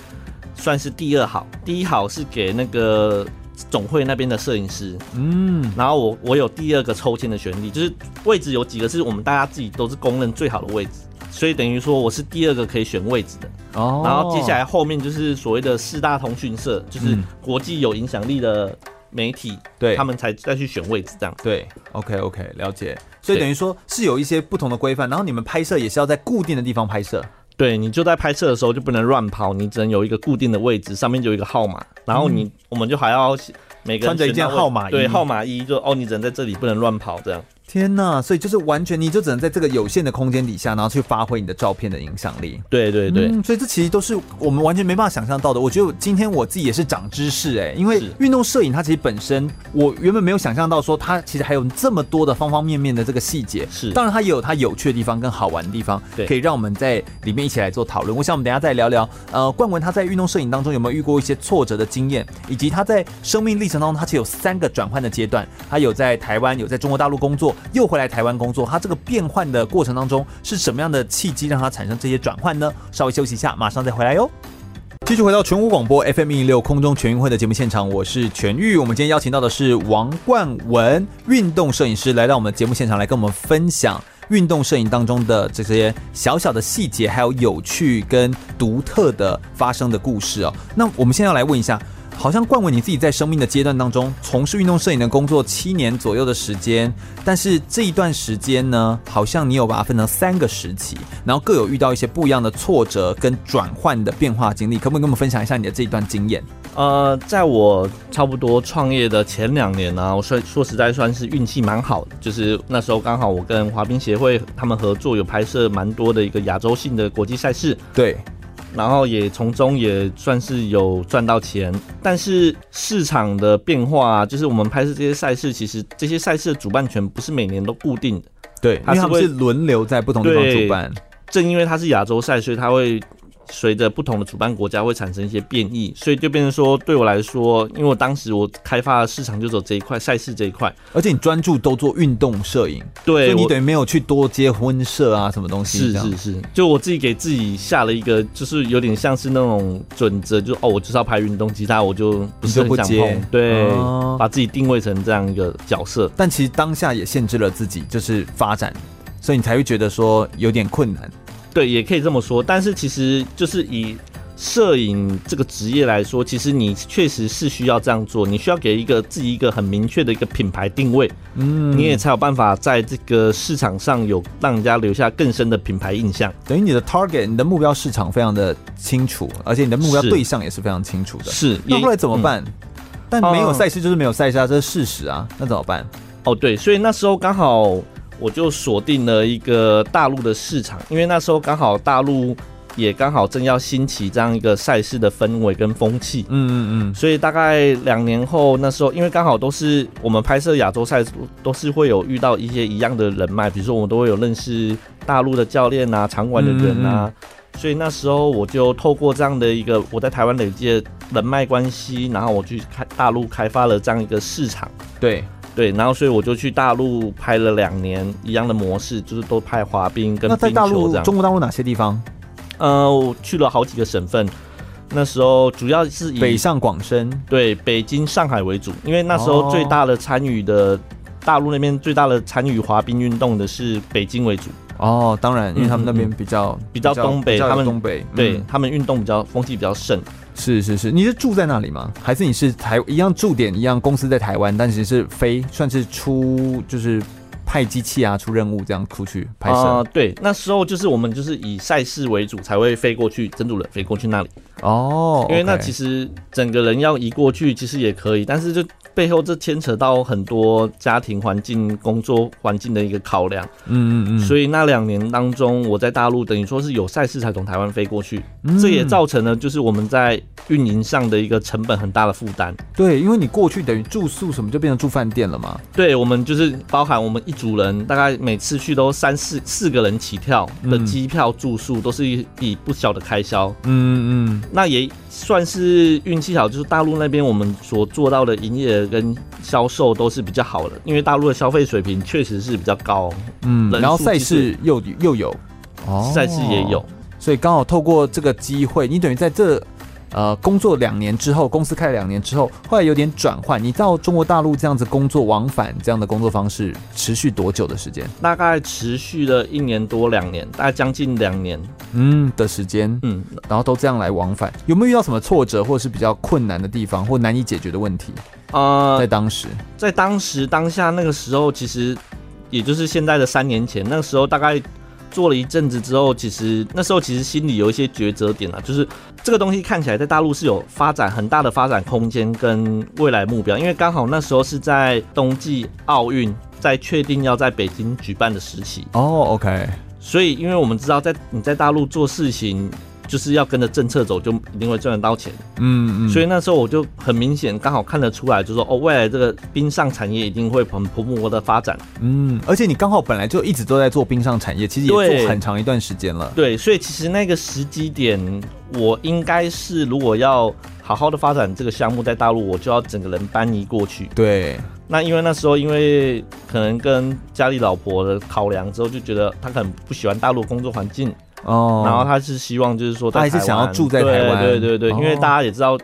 算是第二好，第一好是给那个总会那边的摄影师，嗯，然后我我有第二个抽签的权利，就是位置有几个是我们大家自己都是公认最好的位置，所以等于说我是第二个可以选位置的，哦，然后接下来后面就是所谓的四大通讯社，就是国际有影响力的。媒体对他们才再去选位置，这样对，OK OK，了解。所以等于说是有一些不同的规范，然后你们拍摄也是要在固定的地方拍摄。对，你就在拍摄的时候就不能乱跑，你只能有一个固定的位置，上面就有一个号码，然后你、嗯、我们就还要每个人穿着一件号码衣，对，号码衣就哦，你只能在这里，不能乱跑，这样。天呐，所以就是完全，你就只能在这个有限的空间底下，然后去发挥你的照片的影响力。对对对、嗯，所以这其实都是我们完全没办法想象到的。我觉得今天我自己也是长知识哎，因为运动摄影它其实本身，我原本没有想象到说它其实还有这么多的方方面面的这个细节。是，当然它也有它有趣的地方跟好玩的地方，对，可以让我们在里面一起来做讨论。我想我们等一下再聊聊，呃，冠文他在运动摄影当中有没有遇过一些挫折的经验，以及他在生命历程当中，他其实有三个转换的阶段，他有在台湾，有在中国大陆工作，又回来台湾。工作，他这个变换的过程当中是什么样的契机让他产生这些转换呢？稍微休息一下，马上再回来哟。继续回到全国广播 FM 一六空中全运会的节目现场，我是全玉。我们今天邀请到的是王冠文，运动摄影师，来到我们节目现场来跟我们分享运动摄影当中的这些小小的细节，还有有趣跟独特的发生的故事哦。那我们现在要来问一下。好像冠文你自己在生命的阶段当中从事运动摄影的工作七年左右的时间，但是这一段时间呢，好像你有把它分成三个时期，然后各有遇到一些不一样的挫折跟转换的变化经历，可不可以跟我们分享一下你的这一段经验？呃，在我差不多创业的前两年呢、啊，我说说实在算是运气蛮好的，就是那时候刚好我跟滑冰协会他们合作，有拍摄蛮多的一个亚洲性的国际赛事，对。然后也从中也算是有赚到钱，但是市场的变化，就是我们拍摄这些赛事，其实这些赛事的主办权不是每年都固定的，对，它是会轮流在不同地方主办。正因为它是亚洲赛，所以它会随着不同的主办国家会产生一些变异，所以就变成说，对我来说，因为我当时我开发的市场就走这一块赛事这一块，而且你专注都做运动摄影，对，所以你等于没有去多接婚摄啊什么东西。是是是，就我自己给自己下了一个，就是有点像是那种准则，就哦，我就是要拍运动，其他我就不是很想碰，对，哦、把自己定位成这样一个角色。但其实当下也限制了自己，就是发展，所以你才会觉得说有点困难。对，也可以这么说，但是其实就是以摄影这个职业来说，其实你确实是需要这样做，你需要给一个自己一个很明确的一个品牌定位，嗯，你也才有办法在这个市场上有让人家留下更深的品牌印象。等于你的 target，你的目标市场非常的清楚，而且你的目标对象也是非常清楚的。是，那后来怎么办？嗯、但没有赛事就是没有赛事啊，这是事实啊，那怎么办？哦，对，所以那时候刚好。我就锁定了一个大陆的市场，因为那时候刚好大陆也刚好正要兴起这样一个赛事的氛围跟风气，嗯嗯嗯，所以大概两年后，那时候因为刚好都是我们拍摄亚洲赛，都是会有遇到一些一样的人脉，比如说我们都会有认识大陆的教练啊、场馆的人啊，嗯嗯，所以那时候我就透过这样的一个我在台湾累积的人脉关系，然后我去开大陆开发了这样一个市场，对。对，然后所以我就去大陆拍了两年一样的模式，就是都拍滑冰跟冰球这样。那在大陆，中国大陆哪些地方？呃，我去了好几个省份。那时候主要是以北上广深，对，北京、上海为主，因为那时候最大的参与的、哦、大陆那边最大的参与滑冰运动的是北京为主。哦，当然，因为他们那边比较、嗯、比较东北，他们东北，对、嗯、他们运动比较风气比较盛。是是是，你是住在那里吗？还是你是台一样驻点一样公司在台湾，但其实是飞算是出就是派机器啊出任务这样出去拍摄？啊、呃，对，那时候就是我们就是以赛事为主才会飞过去，真主人飞过去那里。哦，因为那其实整个人要移过去其实也可以，但是就。背后这牵扯到很多家庭环境、工作环境的一个考量，嗯嗯嗯，所以那两年当中，我在大陆等于说是有赛事才从台湾飞过去，嗯，这也造成了就是我们在运营上的一个成本很大的负担。对，因为你过去等于住宿什么就变成住饭店了嘛。对，我们就是包含我们一组人，大概每次去都三四四个人起跳的机票、住宿都是一笔不小的开销。嗯嗯，那也算是运气好，就是大陆那边我们所做到的营业额。跟销售都是比较好的，因为大陆的消费水平确实是比较高，嗯，然后赛事又又有，哦，赛事也有，所以刚好透过这个机会，你等于在这呃工作两年之后，公司开了两年之后，后来有点转换，你到中国大陆这样子工作往返这样的工作方式持续多久的时间？大概持续了一年多两年，大概将近两年，嗯的时间，嗯，然后都这样来往返，有没有遇到什么挫折或是比较困难的地方或难以解决的问题？呃，在当时，在当时当下那个时候，其实也就是现在的三年前，那个时候大概做了一阵子之后，其实那时候其实心里有一些抉择点啊，就是这个东西看起来在大陆是有发展很大的发展空间跟未来目标，因为刚好那时候是在冬季奥运在确定要在北京举办的时期。哦，OK，所以因为我们知道在你在大陆做事情。就是要跟着政策走，就一定会赚得到钱。嗯嗯，所以那时候我就很明显，刚好看得出来，就说哦，未来这个冰上产业一定会很蓬勃的发展。嗯，而且你刚好本来就一直都在做冰上产业，其实也做很长一段时间了。对，所以其实那个时机点，我应该是如果要好好的发展这个项目在大陆，我就要整个人搬移过去。对，那因为那时候因为可能跟家里老婆的考量之后，就觉得他可能不喜欢大陆工作环境。哦，然后他是希望就是说，他还是想要住在台湾，对对对，因为大家也知道，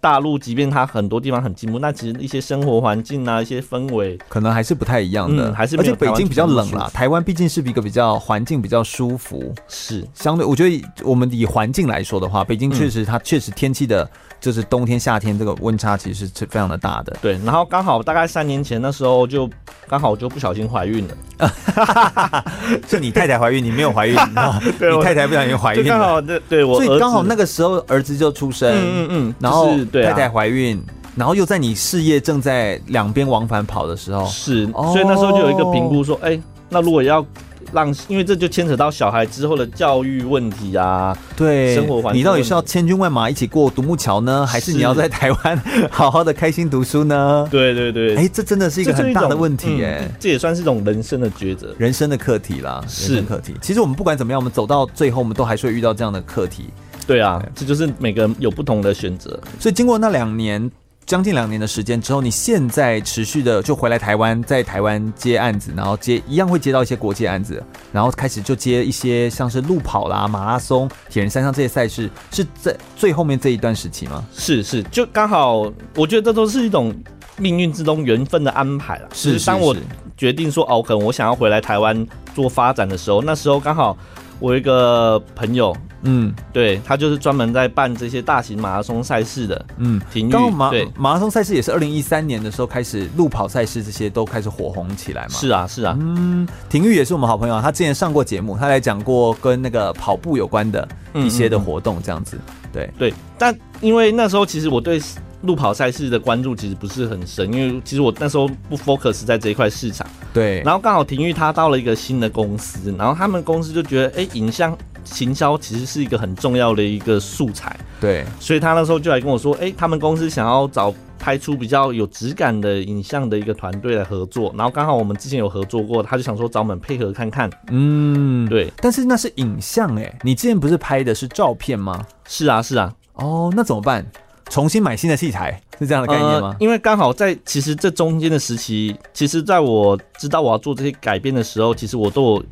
大陆即便它很多地方很进步，那其实一些生活环境啊，一些氛围可能还是不太一样的，还是而且北京比较冷啦，台湾毕竟是一个比较环境比较舒服，是。相对，我觉得我们以环境来说的话，北京确实它确实天气的。就是冬天夏天这个温差其实是非常的大的。对，然后刚好大概三年前那时候就刚好就不小心怀孕了，就你太太怀孕，你没有怀孕，你太太不小心怀孕，刚好对对我，所以刚好那个时候儿子就出生，嗯嗯，然后太太怀孕，然后又在你事业正在两边往返跑的时候，是，所以那时候就有一个评估说，哎，那如果要。让，因为这就牵扯到小孩之后的教育问题啊，对，生活环境，你到底是要千军万马一起过独木桥呢，还是你要在台湾好好的开心读书呢？对对对，哎，这真的是一个很大的问题哎、嗯，这也算是一种人生的抉择，人生的课题啦，是课题。其实我们不管怎么样，我们走到最后，我们都还是会遇到这样的课题。对啊，这就是每个人有不同的选择。所以经过那两年。将近两年的时间之后，你现在持续的就回来台湾，在台湾接案子，然后接一样会接到一些国际案子，然后开始就接一些像是路跑啦、马拉松、铁人三项这些赛事，是在最后面这一段时期吗？是是，就刚好，我觉得这都是一种命运之中缘分的安排了。是，是，当我决定说哦，可能我想要回来台湾做发展的时候，那时候刚好我一个朋友。嗯，对，他就是专门在办这些大型马拉松赛事的。嗯，体育马对马拉松赛事也是二零一三年的时候开始，路跑赛事这些都开始火红起来嘛。是啊，是啊。嗯，廷玉也是我们好朋友，他之前上过节目，他来讲过跟那个跑步有关的一些的活动，这样子。对对，但因为那时候其实我对路跑赛事的关注其实不是很深，因为其实我那时候不 focus 在这一块市场。对。然后刚好廷玉他到了一个新的公司，然后他们公司就觉得，哎，影像。行销其实是一个很重要的一个素材，对，所以他那时候就来跟我说，哎、欸，他们公司想要找拍出比较有质感的影像的一个团队来合作，然后刚好我们之前有合作过，他就想说找我们配合看看，嗯，对，但是那是影像哎、欸，你之前不是拍的是照片吗？是啊，是啊，哦，那怎么办？重新买新的器材是这样的概念吗？呃、因为刚好在其实这中间的时期，其实在我知道我要做这些改变的时候，其实我都有。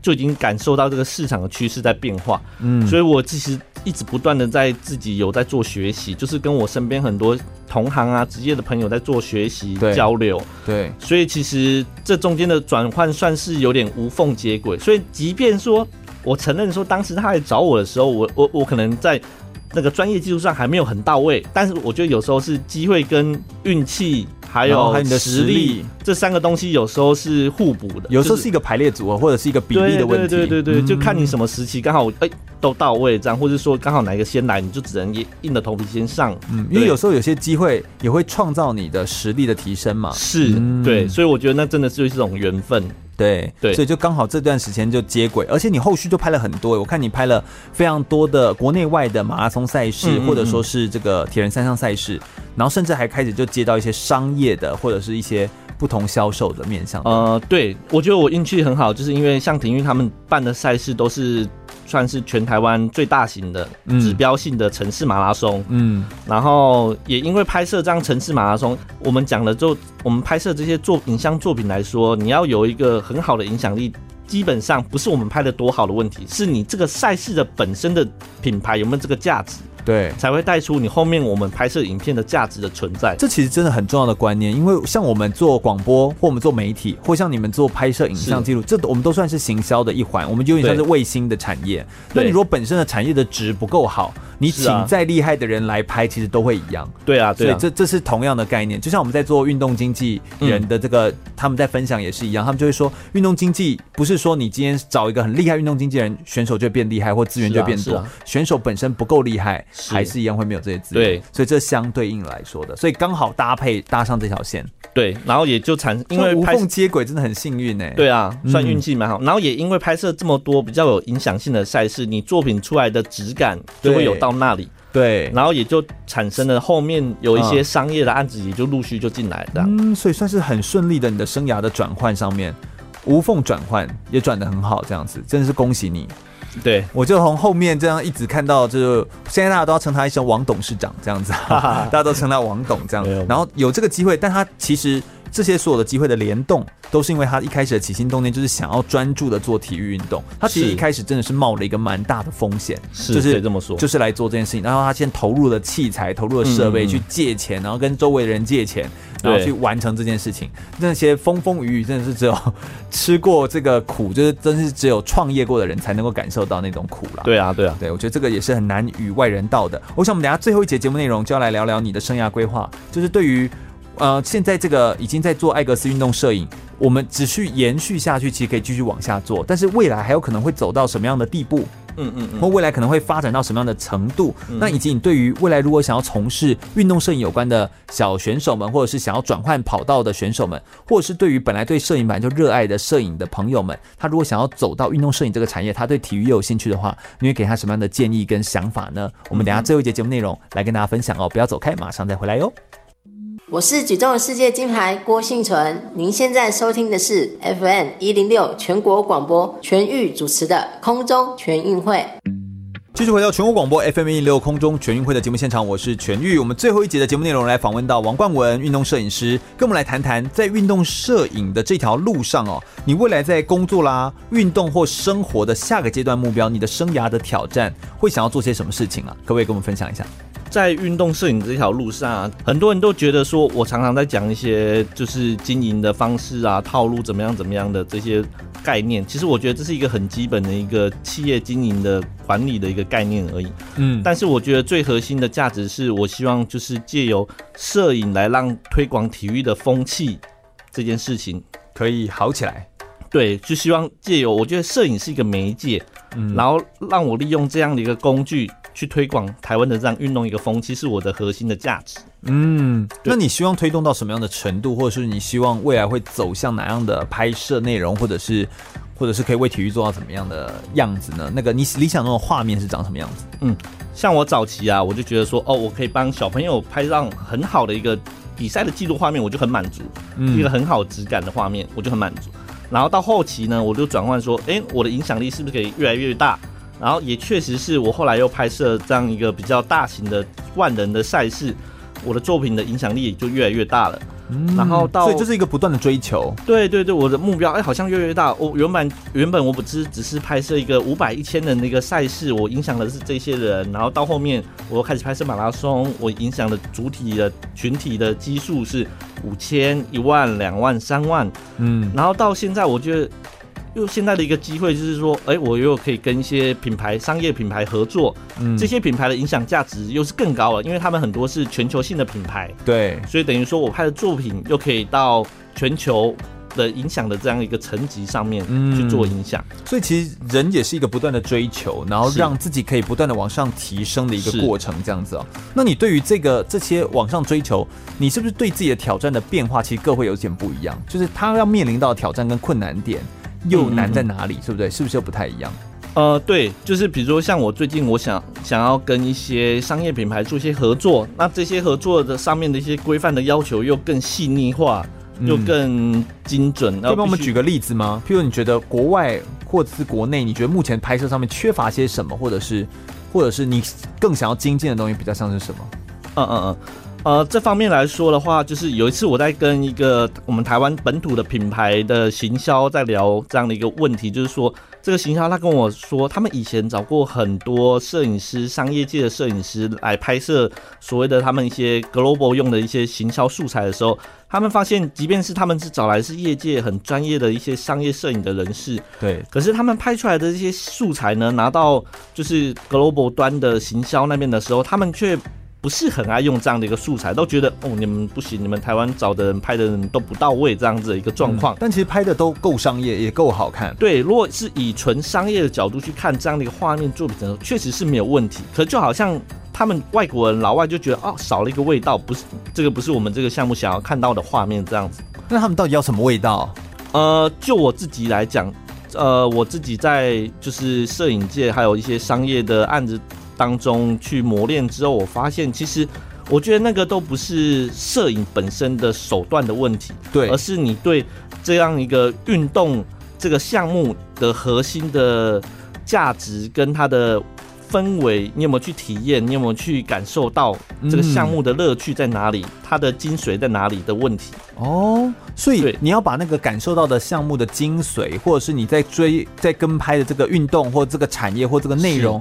就已经感受到这个市场的趋势在变化，嗯，所以我其实一直不断的在自己有在做学习，就是跟我身边很多同行啊、职业的朋友在做学习交流，对，所以其实这中间的转换算是有点无缝接轨。所以即便说我承认说当时他来找我的时候，我我我可能在那个专业技术上还没有很到位，但是我觉得有时候是机会跟运气。还有还有你的实力，这三个东西有时候是互补的，有时候是一个排列组合，或者是一个比例的问题。对对对对，就看你什么时期刚好哎都到位这样，或者说刚好哪一个先来，你就只能硬硬着头皮先上。嗯，因为有时候有些机会也会创造你的实力的提升嘛。是，对，所以我觉得那真的是一种缘分。对对，所以就刚好这段时间就接轨，而且你后续就拍了很多，我看你拍了非常多的国内外的马拉松赛事，嗯嗯嗯或者说是这个铁人三项赛事，然后甚至还开始就接到一些商业的或者是一些不同销售的面向。呃，对，我觉得我运气很好，就是因为像廷玉他们办的赛事都是。算是全台湾最大型的指标性的城市马拉松，嗯，然后也因为拍摄这样城市马拉松，我们讲了之后，我们拍摄这些作影像作品来说，你要有一个很好的影响力，基本上不是我们拍的多好的问题，是你这个赛事的本身的品牌有没有这个价值。对，才会带出你后面我们拍摄影片的价值的存在。这其实真的很重要的观念，因为像我们做广播，或我们做媒体，或像你们做拍摄影像记录，这我们都算是行销的一环，我们就有点像是卫星的产业。那你如果本身的产业的值不够好，你请再厉害的人来拍，其实都会一样。对啊，对啊，所以这这是同样的概念。就像我们在做运动经纪人的这个，他们在分享也是一样，他们就会说，运动经纪不是说你今天找一个很厉害运动经纪人，选手就变厉害，或资源就变多。选手本身不够厉害，还是一样会没有。这些资源，对，所以这相对应来说的，所以刚好搭配搭上这条线，对，然后也就产，因为无缝接轨真的很幸运呢。对啊，算运气蛮好。然后也因为拍摄这么多比较有影响性的赛事，你作品出来的质感就会有到那里，对，然后也就产生了后面有一些商业的案子，也就陆续就进来这样，嗯，所以算是很顺利的，你的生涯的转换上面无缝转换也转的很好，这样子真的是恭喜你。对，我就从后面这样一直看到，就是现在大家都要称他一声王董事长这样子，大家都称他王董这样。然后有这个机会，但他其实这些所有的机会的联动，都是因为他一开始的起心动念就是想要专注的做体育运动。他其实一开始真的是冒了一个蛮大的风险，就是这么说，就是来做这件事情。然后他先投入了器材，投入了设备，去借钱，然后跟周围的人借钱。然后去完成这件事情，那些风风雨雨真的是只有吃过这个苦，就是真是只有创业过的人才能够感受到那种苦了。对啊，对啊，对，我觉得这个也是很难与外人道的。我想我们等下最后一节节目内容就要来聊聊你的生涯规划，就是对于呃现在这个已经在做艾格斯运动摄影，我们只需延续下去，其实可以继续往下做，但是未来还有可能会走到什么样的地步？嗯嗯嗯，或未来可能会发展到什么样的程度？嗯、那以及你对于未来如果想要从事运动摄影有关的小选手们，或者是想要转换跑道的选手们，或者是对于本来对摄影本来就热爱的摄影的朋友们，他如果想要走到运动摄影这个产业，他对体育也有兴趣的话，你会给他什么样的建议跟想法呢？我们等下最后一节节目内容来跟大家分享哦，不要走开，马上再回来哟。我是举重世界金牌郭信淳，您现在收听的是 FM 一零六全国广播全域主持的空中全运会。继续回到全国广播 FM 一六空中全运会的节目现场，我是全玉。我们最后一节的节目内容来访问到王冠文，运动摄影师，跟我们来谈谈在运动摄影的这条路上哦，你未来在工作啦、运动或生活的下个阶段目标，你的生涯的挑战会想要做些什么事情啊？可不可以跟我们分享一下？在运动摄影这条路上啊，很多人都觉得说我常常在讲一些就是经营的方式啊、套路怎么样怎么样的这些。概念其实我觉得这是一个很基本的一个企业经营的管理的一个概念而已。嗯，但是我觉得最核心的价值是我希望就是借由摄影来让推广体育的风气这件事情可以好起来。对，就希望借由我觉得摄影是一个媒介，嗯，然后让我利用这样的一个工具去推广台湾的这样运动一个风气，是我的核心的价值。嗯，那你希望推动到什么样的程度，或者是你希望未来会走向哪样的拍摄内容，或者是，或者是可以为体育做到怎么样的样子呢？那个你理想中的画面是长什么样子？嗯，像我早期啊，我就觉得说，哦，我可以帮小朋友拍上很好的一个比赛的记录画面，我就很满足，嗯，一个很好质感的画面，我就很满足。然后到后期呢，我就转换说，哎，我的影响力是不是可以越来越大？然后也确实是我后来又拍摄这样一个比较大型的万人的赛事。我的作品的影响力也就越来越大了，嗯，然后到所以这是一个不断的追求，对对对，我的目标哎好像越来越大。我原本原本我不只只是拍摄一个五百一千的那个赛事，我影响的是这些人，然后到后面我开始拍摄马拉松，我影响的主体的群体的基数是五千、一万、两万、三万，嗯，然后到现在我觉得。就现在的一个机会，就是说，哎、欸，我又可以跟一些品牌、商业品牌合作，嗯，这些品牌的影响价值又是更高了，因为他们很多是全球性的品牌，对，所以等于说我拍的作品又可以到全球的影响的这样一个层级上面去做影响，所以其实人也是一个不断的追求，然后让自己可以不断的往上提升的一个过程，这样子哦。那你对于这个这些往上追求，你是不是对自己的挑战的变化，其实各会有点不一样？就是他要面临到挑战跟困难点。又难在哪里？是不对？是不是又不太一样？呃，对，就是比如说像我最近，我想想要跟一些商业品牌做一些合作，那这些合作的上面的一些规范的要求又更细腻化，又更精准。可以帮我们举个例子吗？譬如你觉得国外或者是国内，你觉得目前拍摄上面缺乏些什么，或者是或者是你更想要精进的东西，比较像是什么？嗯嗯嗯。呃，这方面来说的话，就是有一次我在跟一个我们台湾本土的品牌的行销在聊这样的一个问题，就是说这个行销他跟我说，他们以前找过很多摄影师，商业界的摄影师来拍摄所谓的他们一些 global 用的一些行销素材的时候，他们发现，即便是他们是找来是业界很专业的一些商业摄影的人士，对，可是他们拍出来的这些素材呢，拿到就是 global 端的行销那边的时候，他们却。不是很爱用这样的一个素材，都觉得哦，你们不行，你们台湾找的人拍的人都不到位，这样子的一个状况。但其实拍的都够商业，也够好看。对，如果是以纯商业的角度去看这样的一个画面作品的时候，确实是没有问题。可就好像他们外国人、老外就觉得哦，少了一个味道，不是这个不是我们这个项目想要看到的画面这样子。那他们到底要什么味道？呃，就我自己来讲，呃，我自己在就是摄影界还有一些商业的案子。当中去磨练之后，我发现其实我觉得那个都不是摄影本身的手段的问题，对，而是你对这样一个运动这个项目的核心的价值跟它的氛围，你有没有去体验？你有没有去感受到这个项目的乐趣在哪里？它的精髓在哪里的问题？哦，所以你要把那个感受到的项目的精髓，或者是你在追在跟拍的这个运动或这个产业或这个内容。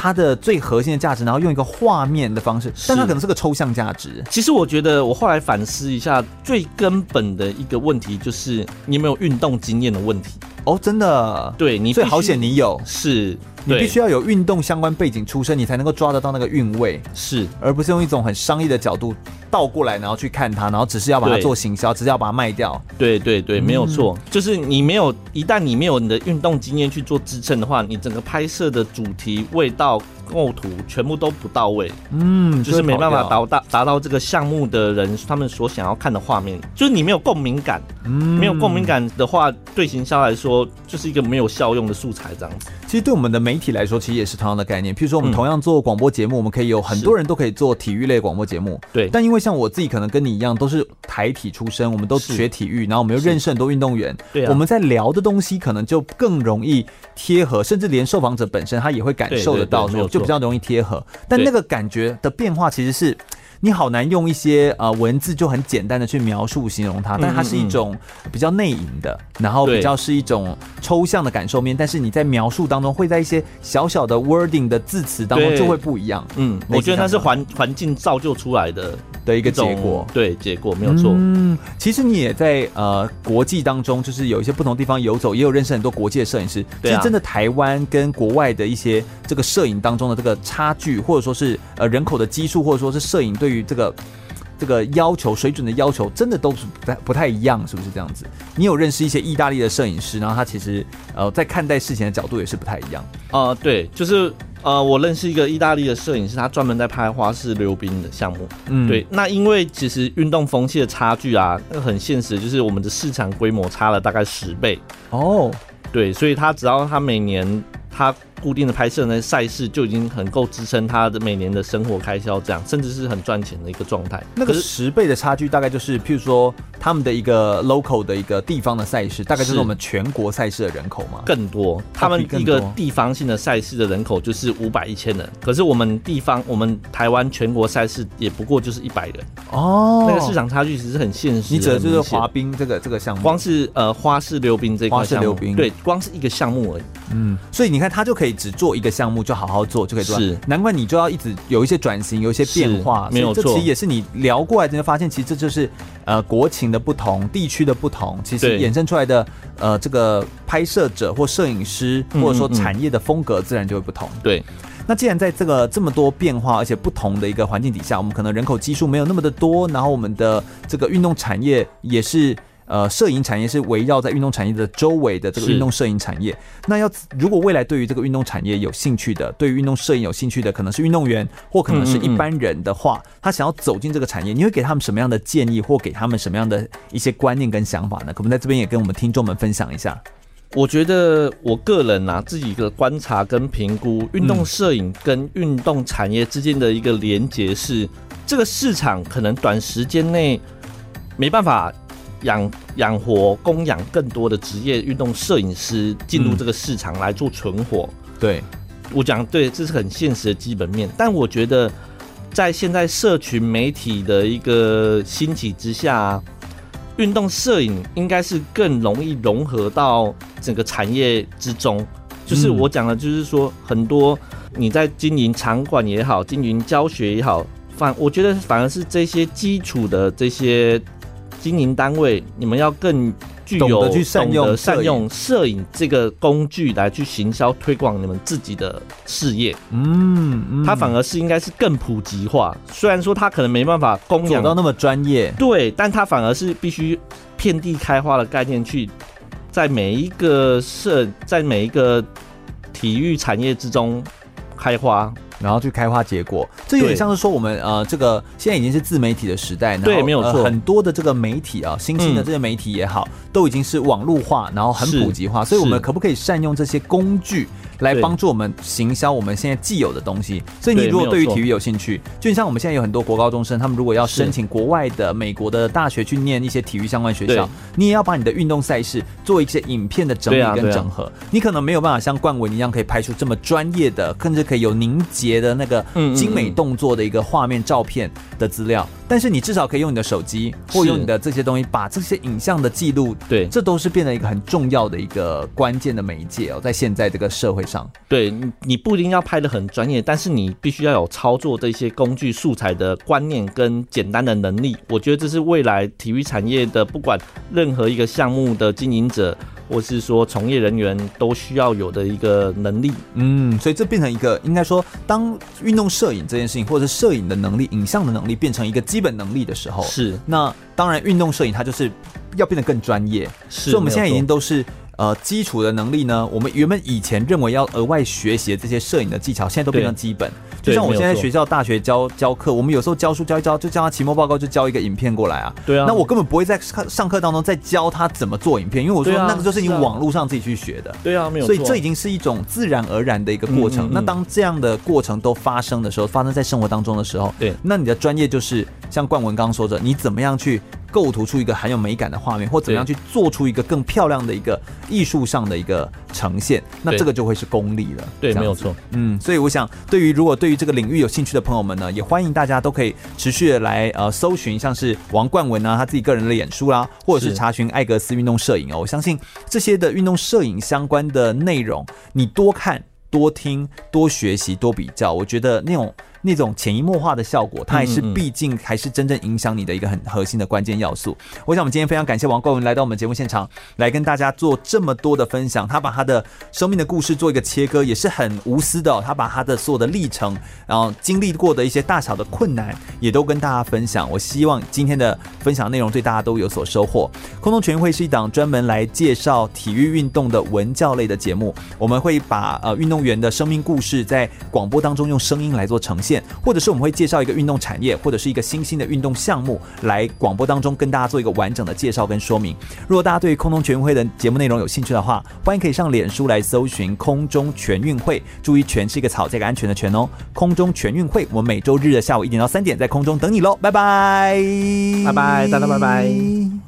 它的最核心的价值，然后用一个画面的方式，但它可能是个抽象价值。其实我觉得，我后来反思一下，最根本的一个问题就是你有没有运动经验的问题。哦，真的，对你最好险你有，是你必须要有运动相关背景出身，你才能够抓得到那个韵味，是，而不是用一种很商业的角度倒过来，然后去看它，然后只是要把它做行销，只是要把它卖掉。对对对，没有错，嗯、就是你没有，一旦你没有你的运动经验去做支撑的话，你整个拍摄的主题、味道、构图全部都不到位，嗯，就是没办法达到达到这个项目的人他们所想要看的画面，就是你没有共鸣感，嗯，没有共鸣感的话，对行销来说就是一个没有效用的素材这样子。其实对我们的媒体来说，其实也是同样的概念。譬如说，我们同样做广播节目，嗯、我们可以有很多人都可以做体育类广播节目。对。但因为像我自己，可能跟你一样，都是台体出身，我们都学体育，然后我们又认识很多运动员。对、啊。我们在聊的东西可能就更容易贴合，甚至连受访者本身他也会感受得到，说就比较容易贴合。但那个感觉的变化，其实是。你好难用一些呃文字就很简单的去描述形容它，但它是一种比较内隐的，然后比较是一种抽象的感受面，但是你在描述当中会在一些小小的 wording 的字词当中就会不一样。嗯，我觉得它是环环境造就出来的的一个结果，对，结果没有错。嗯，其实你也在呃国际当中，就是有一些不同地方游走，也有认识很多国际的摄影师。其实真的台湾跟国外的一些这个摄影当中的这个差距，或者说是呃人口的基数，或者说是摄影对。对于这个这个要求水准的要求，真的都是不太不太一样，是不是这样子？你有认识一些意大利的摄影师，然后他其实呃在看待事情的角度也是不太一样。呃，对，就是呃我认识一个意大利的摄影师，他专门在拍花式溜冰的项目。嗯，对。那因为其实运动风气的差距啊，那很现实，就是我们的市场规模差了大概十倍。哦，对，所以他只要他每年他。固定的拍摄呢，赛事就已经很够支撑他的每年的生活开销，这样甚至是很赚钱的一个状态。那个十倍的差距，大概就是譬如说他们的一个 local 的一个地方的赛事，大概就是我们全国赛事的人口嘛？更多，他们一个地方性的赛事的人口就是五百一千人，可是我们地方我们台湾全国赛事也不过就是一百人哦。那个市场差距其实很现实。你指的就是滑冰这个这个项目，光是呃花式溜冰这块项目，花式溜冰对，光是一个项目而已。嗯，所以你看他就可以。只做一个项目就好好做就可以做，是难怪你就要一直有一些转型，有一些变化，没有错。这其实也是你聊过来，就会发现，其实这就是呃国情的不同，地区的不同，其实衍生出来的呃这个拍摄者或摄影师或者说产业的风格自然就会不同。对，那既然在这个这么多变化而且不同的一个环境底下，我们可能人口基数没有那么的多，然后我们的这个运动产业也是。呃，摄影产业是围绕在运动产业的周围的这个运动摄影产业。那要如果未来对于这个运动产业有兴趣的，对于运动摄影有兴趣的，可能是运动员或可能是一般人的话，嗯嗯，他想要走进这个产业，你会给他们什么样的建议，或给他们什么样的一些观念跟想法呢？可不可以在这边也跟我们听众们分享一下？我觉得我个人啊，自己的观察跟评估，运动摄影跟运动产业之间的一个连结是，嗯、这个市场可能短时间内没办法。养养活、供养更多的职业运动摄影师进入这个市场来做存活。嗯、对，我讲对，这是很现实的基本面。但我觉得，在现在社群媒体的一个兴起之下，运动摄影应该是更容易融合到整个产业之中。就是我讲的，就是说很多你在经营场馆也好，经营教学也好，反我觉得反而是这些基础的这些。经营单位，你们要更具有懂得去善用善用摄影这个工具来去行销推广你们自己的事业。嗯，嗯，它反而是应该是更普及化。虽然说它可能没办法供养到那么专业，对，但它反而是必须遍地开花的概念，去在每一个社，在每一个体育产业之中开花。然后去开花结果，这有点像是说我们呃，这个现在已经是自媒体的时代，然后对，没有错，呃，很多的这个媒体啊，新兴的这些媒体也好，嗯，都已经是网络化，然后很普及化，所以我们可不可以善用这些工具？来帮助我们行销我们现在既有的东西，所以你如果对于体育有兴趣，就像我们现在有很多国高中生，他们如果要申请国外的美国的大学去念一些体育相关学校，你也要把你的运动赛事做一些影片的整理跟整合。你可能没有办法像冠文一样可以拍出这么专业的，甚至可以有凝结的那个精美动作的一个画面照片的资料。但是你至少可以用你的手机，或用你的这些东西，把这些影像的记录，对，这都是变成一个很重要的一个关键的媒介哦，在现在这个社会上，对，你不一定要拍的很专业，但是你必须要有操作这些工具素材的观念跟简单的能力。我觉得这是未来体育产业的，不管任何一个项目的经营者。或是说，从业人员都需要有的一个能力，嗯，所以这变成一个，应该说，当运动摄影这件事情，或者是摄影的能力、影像的能力变成一个基本能力的时候，是，那当然，运动摄影它就是要变得更专业。是，所以我们现在已经都是。呃基础的能力呢，我们原本以前认为要额外学习这些摄影的技巧，现在都变成基本。就像我现在学校大学教教课，我们有时候教书教一教，就教他期末报告，就教一个影片过来啊。对啊。那我根本不会在上课当中再教他怎么做影片，因为我说那个就是你网络上自己去学的。对啊，没有。所以这已经是一种自然而然的一个过程。那当这样的过程都发生的时候，发生在生活当中的时候，对，那你的专业就是像冠文刚刚说的，你怎么样去构图出一个很有美感的画面，或怎么样去做出一个更漂亮的一个艺术上的一个呈现，那这个就会是功力了。对，没有错。嗯，所以我想，对于如果对于这个领域有兴趣的朋友们呢，也欢迎大家都可以持续的来呃搜寻，像是王冠文啊，他自己个人的演书啦，或者是查询艾格斯运动摄影哦。我相信这些的运动摄影相关的内容，你多看、多听、多学习、多比较，我觉得那种。那种潜移默化的效果，它还是毕竟还是真正影响你的一个很核心的关键要素。我想我们今天非常感谢王冠文来到我们节目现场，来跟大家做这么多的分享。他把他的生命的故事做一个切割，也是很无私的哦。他把他的所有的历程，然后经历过的一些大小的困难，也都跟大家分享。我希望今天的分享内容对大家都有所收获。空中全运会是一档专门来介绍体育运动的文教类的节目，我们会把呃运动员的生命故事在广播当中用声音来做呈现。或者是我们会介绍一个运动产业，或者是一个新兴的运动项目，来广播当中跟大家做一个完整的介绍跟说明。如果大家对空中全运会的节目内容有兴趣的话，欢迎可以上脸书来搜寻“空中全运会”，注意“全”是一个草，这个安全的“全”哦。空中全运会，我们每周日的下午一点到三点在空中等你喽，拜拜，拜拜，大家拜拜。